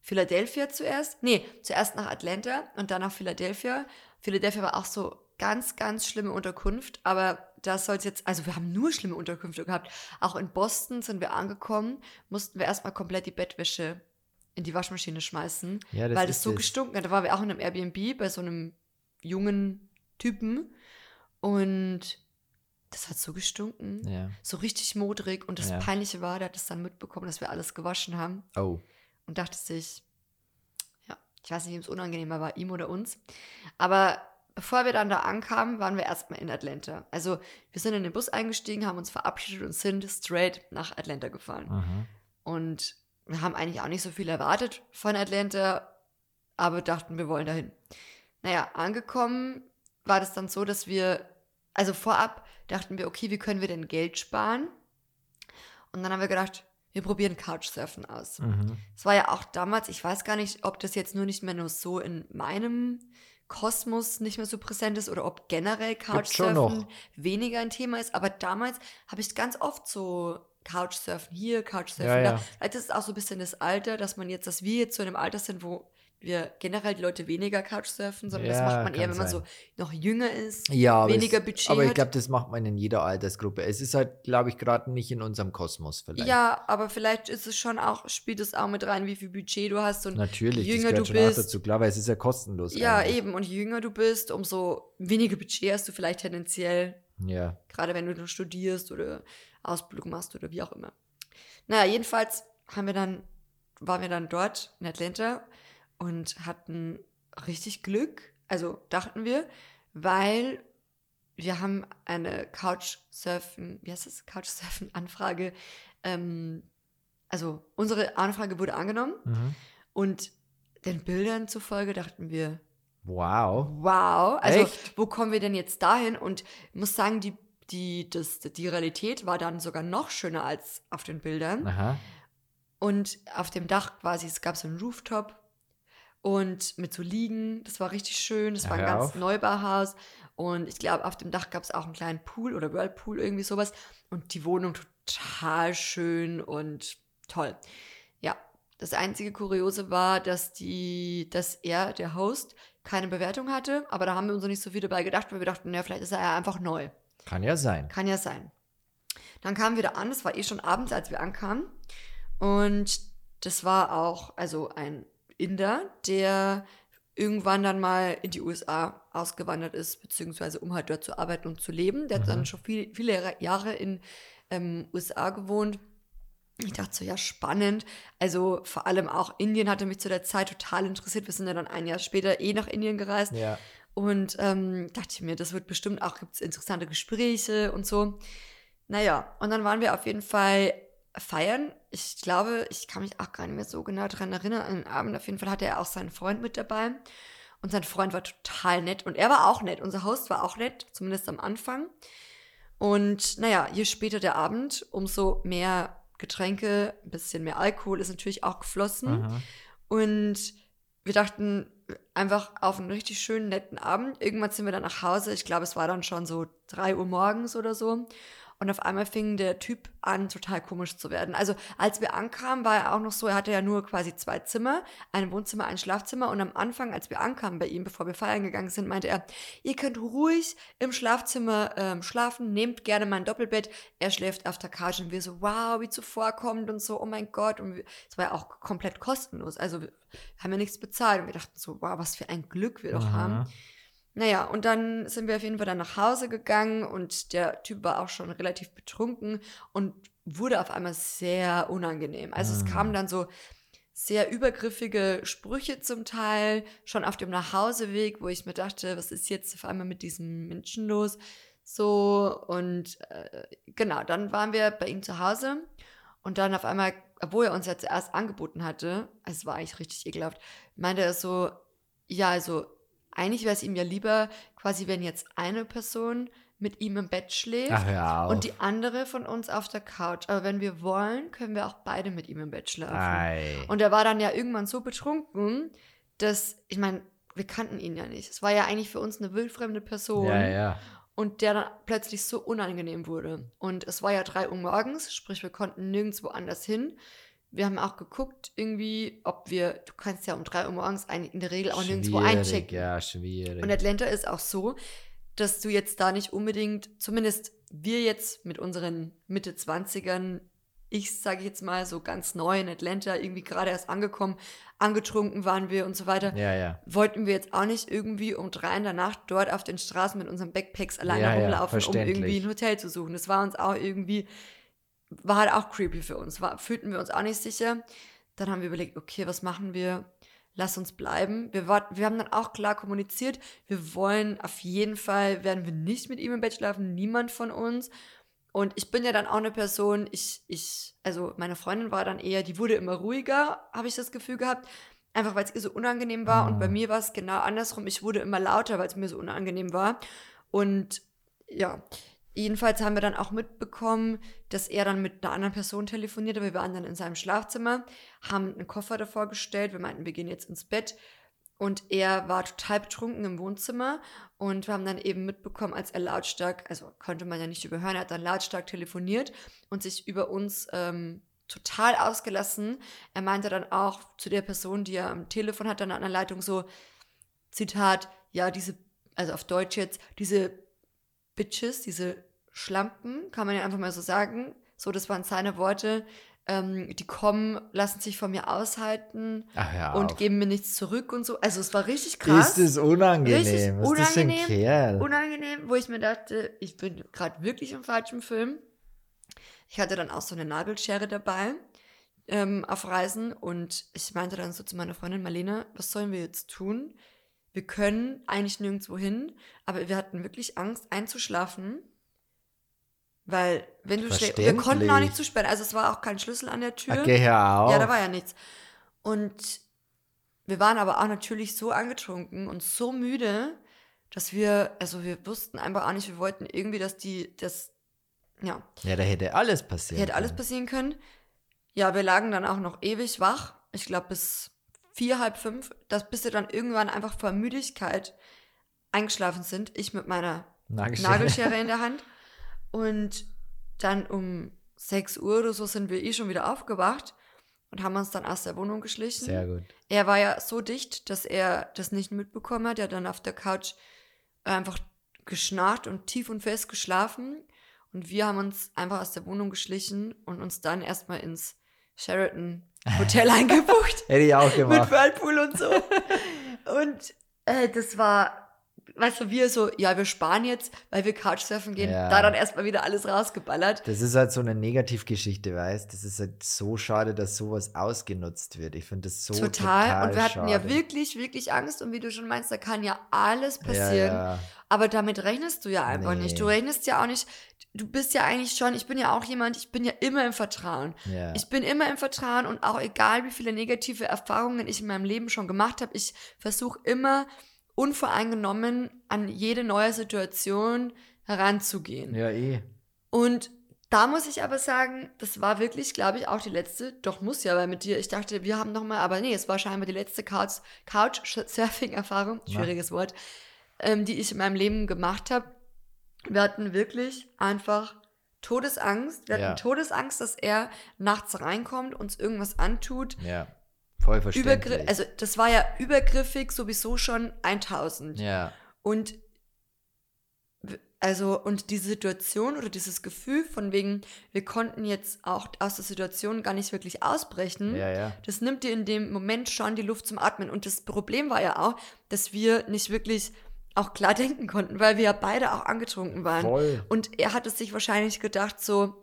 Philadelphia zuerst, nee, zuerst nach Atlanta und dann nach Philadelphia. Philadelphia war auch so ganz, ganz schlimme Unterkunft, aber das soll jetzt, also wir haben nur schlimme Unterkünfte gehabt. Auch in Boston sind wir angekommen, mussten wir erstmal komplett die Bettwäsche in die Waschmaschine schmeißen Ja, das weil das so es. gestunken hat. Da waren wir auch in einem Airbnb bei so einem jungen Typen und das hat so gestunken. Ja. So richtig modrig. Und das Ja. Peinliche war, der hat es dann mitbekommen, dass wir alles gewaschen haben Oh. und dachte sich, ja, ich weiß nicht, wem es unangenehmer war, ihm oder uns. Aber bevor wir dann da ankamen, waren wir erstmal in Atlanta. Also wir sind in den Bus eingestiegen, haben uns verabschiedet und sind straight nach Atlanta gefahren. Mhm. Und wir haben eigentlich auch nicht so viel erwartet von Atlanta, aber dachten, wir wollen dahin. Naja, angekommen war das dann so, dass wir, also vorab dachten wir, okay, wie können wir denn Geld sparen? Und dann haben wir gedacht, wir probieren Couchsurfen aus. Mhm. Es war ja auch damals, ich weiß gar nicht, ob das jetzt nur nicht mehr nur so in meinem Kosmos nicht mehr so präsent ist oder ob generell Couchsurfen weniger ein Thema ist. Aber damals habe ich ganz oft so Couchsurfen hier, Couchsurfen Ja, da. ja. Vielleicht ist es auch so ein bisschen das Alter, dass man jetzt, dass wir jetzt so in einem Alter sind, wo wir generell die Leute weniger Couchsurfen, sondern das Ja, macht man eher, wenn man sein. so noch jünger ist. Ja, Weniger es, Budget Aber ich glaube, das macht man in jeder Altersgruppe. Es ist halt, glaube ich, gerade nicht in unserem Kosmos vielleicht. Ja, aber vielleicht ist es schon auch, spielt es auch mit rein, wie viel Budget du hast und Natürlich, je das jünger gehört du bist, dazu. Klar, weil es ist ja kostenlos. Ja, eigentlich. eben. Und je jünger du bist, umso weniger Budget hast du vielleicht tendenziell, Ja, gerade wenn du nur studierst oder Ausbildung machst oder wie auch immer. Naja, jedenfalls haben wir dann, waren wir dann dort in Atlanta und hatten richtig Glück, also dachten wir, weil wir haben eine Couchsurfen, wie heißt das, Couchsurfen-Anfrage, ähm, also unsere Anfrage wurde angenommen Mhm. und den Bildern zufolge dachten wir, Wow. wow, also Echt? wo kommen wir denn jetzt dahin? Und ich muss sagen, die, die, das, die Realität war dann sogar noch schöner als auf den Bildern. Aha. Und auf dem Dach quasi, es gab so einen Rooftop und mit so Liegen, das war richtig schön, das war ein ganz auf. Neubauhaus. Und ich glaube, auf dem Dach gab es auch einen kleinen Pool oder Whirlpool, irgendwie sowas. Und die Wohnung total schön und toll. Ja, das einzige Kuriose war, dass die, dass er, der Host, keine Bewertung hatte, aber da haben wir uns noch nicht so viel dabei gedacht, weil wir dachten, ja, vielleicht ist er ja einfach neu. Kann ja sein. Kann ja sein. Dann kamen wir da an, es war eh schon abends, als wir ankamen. Und das war auch, also ein Inder, der irgendwann dann mal in die USA ausgewandert ist, beziehungsweise um halt dort zu arbeiten und zu leben. Der hat Mhm. dann schon viel, viele Jahre in ähm, USA gewohnt. Ich dachte so, ja, spannend. Also vor allem auch Indien hatte mich zu der Zeit total interessiert. Wir sind ja dann ein Jahr später eh nach Indien gereist. Ja. Und ähm, dachte ich mir, das wird bestimmt auch, gibt es interessante Gespräche und so. Naja, und dann waren wir auf jeden Fall feiern. Ich glaube, ich kann mich auch gar nicht mehr so genau daran erinnern. An den Abend auf jeden Fall hatte er auch seinen Freund mit dabei. Und sein Freund war total nett. Und er war auch nett. Unser Host war auch nett, zumindest am Anfang. Und naja, je später der Abend, umso mehr Getränke, ein bisschen mehr Alkohol ist natürlich auch geflossen. Aha. Und wir dachten einfach auf einen richtig schönen, netten Abend. Irgendwann sind wir dann nach Hause. Ich glaube, es war dann schon so 3 Uhr morgens oder so. Und auf einmal fing der Typ an, total komisch zu werden. Also als wir ankamen, war er auch noch so, er hatte ja nur quasi zwei Zimmer, ein Wohnzimmer, ein Schlafzimmer. Und am Anfang, als wir ankamen bei ihm, bevor wir feiern gegangen sind, meinte er, ihr könnt ruhig im Schlafzimmer ähm, schlafen, nehmt gerne mein Doppelbett. Er schläft auf der Couch und wir so, wow, wie zuvorkommend und so, oh mein Gott. Und es war ja auch komplett kostenlos. Also wir haben ja nichts bezahlt. Und wir dachten so, wow, was für ein Glück wir doch Aha. haben. Naja, und dann sind wir auf jeden Fall dann nach Hause gegangen und der Typ war auch schon relativ betrunken und wurde auf einmal sehr unangenehm. Also es Ah. kamen dann so sehr übergriffige Sprüche zum Teil, schon auf dem Nachhauseweg, wo ich mir dachte, was ist jetzt auf einmal mit diesem Menschen los? So, und äh, genau, dann waren wir bei ihm zu Hause und dann auf einmal, obwohl er uns ja zuerst angeboten hatte, es war eigentlich richtig ekelhaft, meinte er so, ja, also eigentlich wäre es ihm ja lieber, quasi, wenn jetzt eine Person mit ihm im Bett schläft Ach und die andere von uns auf der Couch. Aber wenn wir wollen, können wir auch beide mit ihm im Bett schlafen. Ei. Und er war dann ja irgendwann so betrunken, dass, ich meine, wir kannten ihn ja nicht. Es war ja eigentlich für uns eine wildfremde Person. ja, ja. Und der dann plötzlich so unangenehm wurde. Und es war ja 3 Uhr morgens, sprich, wir konnten nirgendwo anders hin. Wir haben auch geguckt, irgendwie, ob wir, du kannst ja um 3 Uhr morgens eigentlich in der Regel auch nirgendwo einchecken. Ja, schwierig. Und Atlanta ist auch so, dass du jetzt da nicht unbedingt, zumindest wir jetzt mit unseren Mitte 20ern, ich sage jetzt mal so ganz neu in Atlanta, irgendwie gerade erst angekommen, angetrunken waren wir und so weiter, ja, ja. wollten wir jetzt auch nicht irgendwie um drei in der Nacht dort auf den Straßen mit unseren Backpacks alleine Ja, rumlaufen, um irgendwie ein Hotel zu suchen. Das war uns auch irgendwie, war halt auch creepy für uns, war, fühlten wir uns auch nicht sicher. Dann haben wir überlegt, okay, was machen wir? Lass uns bleiben. Wir, war, wir haben dann auch klar kommuniziert, wir wollen auf jeden Fall, werden wir nicht mit ihm im Bett schlafen, niemand von uns. Und ich bin ja dann auch eine Person, ich, ich, also meine Freundin war dann eher, die wurde immer ruhiger, habe ich das Gefühl gehabt. Einfach weil es ihr so unangenehm war. Und bei Mhm. mir war es genau andersrum. Ich wurde immer lauter, weil es mir so unangenehm war. Und ja, jedenfalls haben wir dann auch mitbekommen, dass er dann mit einer anderen Person telefoniert. Aber wir waren dann in seinem Schlafzimmer, haben einen Koffer davor gestellt. Wir meinten, wir gehen jetzt ins Bett. Und er war total betrunken im Wohnzimmer. Und wir haben dann eben mitbekommen, als er lautstark, also konnte man ja nicht überhören, er hat dann lautstark telefoniert und sich über uns ähm, total ausgelassen. Er meinte dann auch zu der Person, die er am Telefon hat, dann an der Leitung so, Zitat, ja, diese, also auf Deutsch jetzt, diese Bitches, diese Schlampen, kann man ja einfach mal so sagen. So, das waren seine Worte. Ähm, die kommen, lassen sich von mir aushalten ja. und auf. geben mir nichts zurück und so. Also es war richtig krass. Ist es unangenehm? Richtig ist das für ein unangenehm. Kerl? unangenehm, wo ich mir dachte, ich bin gerade wirklich im falschen Film. Ich hatte dann auch so eine Nagelschere dabei ähm, auf Reisen und ich meinte dann so zu meiner Freundin Marlene, was sollen wir jetzt tun? Wir können eigentlich nirgendwo hin, aber wir hatten wirklich Angst einzuschlafen, weil wenn du schläfst, wir konnten auch nicht zusperren, also es war auch kein Schlüssel an der Tür. Okay, hör auf. Ja, da war ja nichts. Und wir waren aber auch natürlich so angetrunken und so müde, dass wir, also wir wussten einfach auch nicht, wir wollten irgendwie, dass die, das, ja. Ja, da hätte alles passieren Hätte alles passieren können. Ja, wir lagen dann auch noch ewig wach. Ich glaube bis vier, halb fünf, dass bis wir dann irgendwann einfach vor Müdigkeit eingeschlafen sind. Ich mit meiner Nagelschere, Nagelschere in der Hand. Und dann um 6 Uhr oder so sind wir eh schon wieder aufgewacht und haben uns dann aus der Wohnung geschlichen. Sehr gut. Er war ja so dicht, dass er das nicht mitbekommen hat. Er hat dann auf der Couch einfach geschnarcht und tief und fest geschlafen. Und wir haben uns einfach aus der Wohnung geschlichen und uns dann erstmal ins Sheraton Hotel eingebucht. Hätte ich auch gemacht. Mit Whirlpool und so. und äh, das war weißt du, wir so, ja, wir sparen jetzt, weil wir Couchsurfen gehen, ja. da dann erstmal wieder alles rausgeballert. Das ist halt so eine Negativgeschichte, weißt Das ist halt so schade, dass sowas ausgenutzt wird. Ich finde das so total. total und wir hatten schade. ja wirklich, wirklich Angst und wie du schon meinst, da kann ja alles passieren. Ja, ja. Aber damit rechnest du ja einfach nee. nicht. Du rechnest ja auch nicht, du bist ja eigentlich schon, ich bin ja auch jemand, ich bin ja immer im Vertrauen. Ich bin immer im Vertrauen und auch egal, wie viele negative Erfahrungen ich in meinem Leben schon gemacht habe, ich versuche immer unvoreingenommen an jede neue Situation heranzugehen. Ja, eh. Und da muss ich aber sagen, das war wirklich, glaube ich, auch die letzte, doch muss ja, weil mit dir, ich dachte, wir haben nochmal, aber nee, es war scheinbar die letzte Couch-Surfing-Erfahrung, schwieriges ja. Wort, ähm, die ich in meinem Leben gemacht habe. Wir hatten wirklich einfach Todesangst. Wir hatten ja. Todesangst, dass er nachts reinkommt, uns irgendwas antut. Ja. Voll verständlich. Übergr also das war ja übergriffig sowieso schon 1000. Ja. Und also und diese Situation oder dieses Gefühl von wegen, wir konnten jetzt auch aus der Situation gar nicht wirklich ausbrechen, ja, ja. das nimmt dir in dem Moment schon die Luft zum Atmen. Und das Problem war ja auch, dass wir nicht wirklich auch klar denken konnten, weil wir ja beide auch angetrunken waren. Voll. Und er hat es sich wahrscheinlich gedacht, so,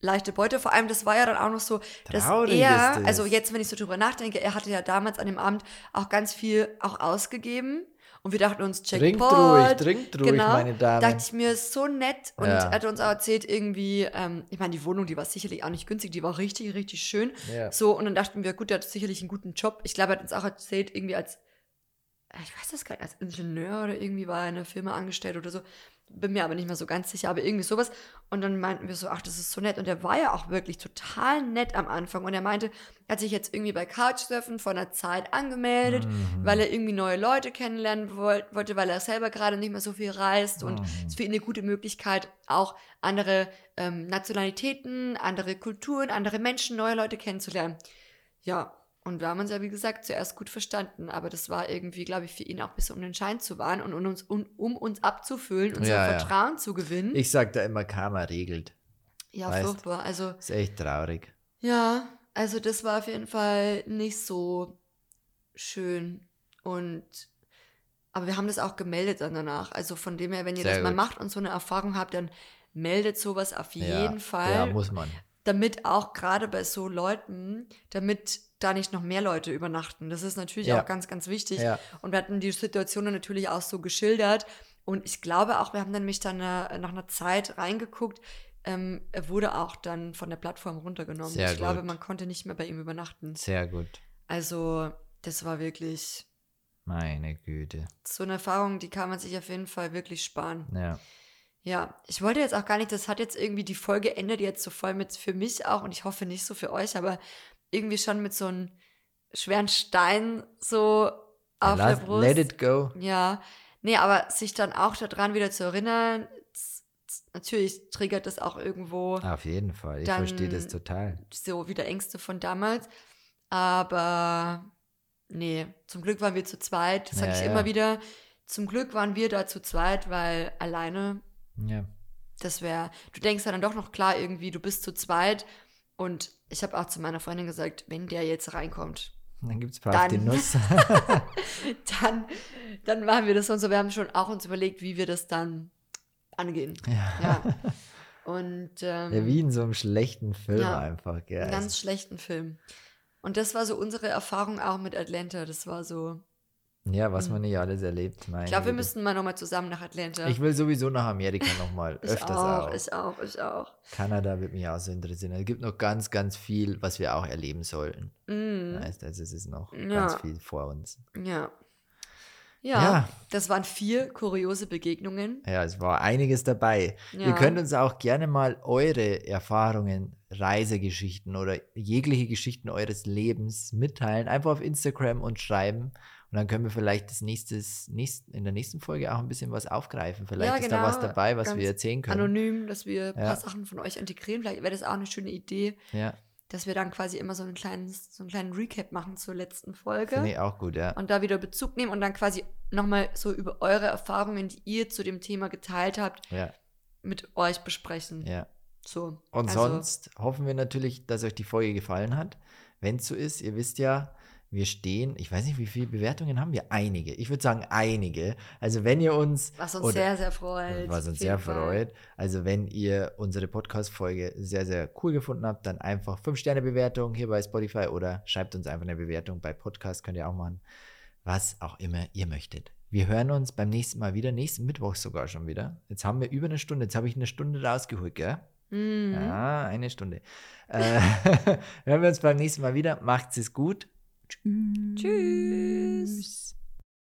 leichte Beute. Vor allem, das war ja dann auch noch so, dass Traurig er, also jetzt, wenn ich so drüber nachdenke, er hatte ja damals an dem Abend auch ganz viel auch ausgegeben. Und wir dachten uns, Jackpot. Trinkt ruhig, trinkt ruhig, genau, meine Damen. dachte ich mir, so nett. Und ja. er hat uns auch erzählt, irgendwie, ähm, ich meine, die Wohnung, die war sicherlich auch nicht günstig, die war richtig, richtig schön. Ja. So, und dann dachten wir, gut, der hat sicherlich einen guten Job. Ich glaube, er hat uns auch erzählt, irgendwie als, ich weiß das gar nicht, als Ingenieur oder irgendwie war er in einer Firma angestellt oder so bin mir aber nicht mehr so ganz sicher, aber irgendwie sowas. Und dann meinten wir so, ach, das ist so nett. Und er war ja auch wirklich total nett am Anfang. Und er meinte, er hat sich jetzt irgendwie bei Couchsurfen vor einer Zeit angemeldet, mhm. weil er irgendwie neue Leute kennenlernen wollte, weil er selber gerade nicht mehr so viel reist. Und es mhm. ist für ihn eine gute Möglichkeit, auch andere ähm, Nationalitäten, andere Kulturen, andere Menschen, neue Leute kennenzulernen. Ja, und wir haben uns ja, wie gesagt, zuerst gut verstanden, aber das war irgendwie, glaube ich, für ihn auch ein bisschen um den Schein zu wahren und um uns, um, um uns abzufüllen, unser ja, Vertrauen ja. zu gewinnen. Ich sage da immer, Karma regelt. Ja, weißt, furchtbar. Also, ist echt traurig. Ja, also das war auf jeden Fall nicht so schön. Und aber wir haben das auch gemeldet dann danach. Also von dem her, wenn ihr Sehr das gut. mal macht und so eine Erfahrung habt, dann meldet sowas auf jeden ja, Fall. Ja, muss man. Damit auch gerade bei so Leuten, damit da nicht noch mehr Leute übernachten. Das ist natürlich ja. auch ganz, ganz wichtig. Ja. Und wir hatten die Situation natürlich auch so geschildert. Und ich glaube auch, wir haben dann mich dann nach einer Zeit reingeguckt. Ähm, er wurde auch dann von der Plattform runtergenommen. Sehr ich gut. glaube, man konnte nicht mehr bei ihm übernachten. Sehr gut. Also, das war wirklich. Meine Güte. So eine Erfahrung, die kann man sich auf jeden Fall wirklich sparen. Ja. Ja, ich wollte jetzt auch gar nicht, das hat jetzt irgendwie, die Folge endet jetzt so voll mit für mich auch und ich hoffe nicht so für euch, aber irgendwie schon mit so einem schweren Stein so auf let, der Brust. Let it go. Ja. Nee, aber sich dann auch daran wieder zu erinnern, natürlich triggert das auch irgendwo. Auf jeden Fall, ich verstehe das total. So wieder Ängste von damals. Aber nee, zum Glück waren wir zu zweit. Das sage ja, ich ja. immer wieder. Zum Glück waren wir da zu zweit, weil alleine. Ja. Das wäre. Du denkst ja dann doch noch klar irgendwie, du bist zu zweit und ich habe auch zu meiner Freundin gesagt, wenn der jetzt reinkommt, dann gibt es auf die Nuss. dann, dann machen wir das und so. Wir haben schon auch uns überlegt, wie wir das dann angehen. Ja. ja. Und ähm, Ja, wie in so einem schlechten Film Ja, einfach, Also, ganz schlechten Film. Und das war so unsere Erfahrung auch mit Atlanta. Das war so. Ja, was man nicht alles erlebt. Meine Ich glaube, wir müssten mal nochmal zusammen nach Atlanta. Ich will sowieso nach Amerika nochmal. Öfters auch, auch. ich auch, ich auch. Kanada wird mich auch so interessieren. Es gibt noch ganz, ganz viel, was wir auch erleben sollten. Mm, Heißt, also es ist noch Ja. ganz viel vor uns. ja. ja. Ja. das waren vier kuriose Begegnungen. Ja, es war einiges dabei. Ja. Ihr könnt uns auch gerne mal eure Erfahrungen, Reisegeschichten oder jegliche Geschichten eures Lebens mitteilen. Einfach auf Instagram und schreiben. Und dann können wir vielleicht das nächstes, nächst, in der nächsten Folge auch ein bisschen was aufgreifen. Vielleicht Ja, ist da was genau. dabei, was Ganz wir erzählen können. Anonym, dass wir ein Ja. paar Sachen von euch integrieren. Vielleicht wäre das auch eine schöne Idee, Ja, dass wir dann quasi immer so einen kleinen, so einen kleinen Recap machen zur letzten Folge. finde ich auch gut, ja. und da wieder Bezug nehmen und dann quasi nochmal so über eure Erfahrungen, die ihr zu dem Thema geteilt habt, Ja, mit euch besprechen. ja. So. Und also, sonst hoffen wir natürlich, dass euch die Folge gefallen hat. Wenn es so ist, ihr wisst ja, wir stehen, ich weiß nicht, wie viele Bewertungen haben wir? Einige. Ich würde sagen einige. Also wenn ihr uns Was uns oder- sehr, sehr freut. Was uns sehr freut. Also, wenn ihr unsere Podcast-Folge sehr, sehr cool gefunden habt, dann einfach 5-Sterne-Bewertung hier bei Spotify oder schreibt uns einfach eine Bewertung bei Podcast, könnt ihr auch machen. Was auch immer ihr möchtet. Wir hören uns beim nächsten Mal wieder, nächsten Mittwoch sogar schon wieder. Jetzt haben wir über eine Stunde, jetzt habe ich eine Stunde rausgeholt, gell? Mhm. Ah, eine Stunde. Äh, hören wir uns beim nächsten Mal wieder. Macht's es gut. Tschüss.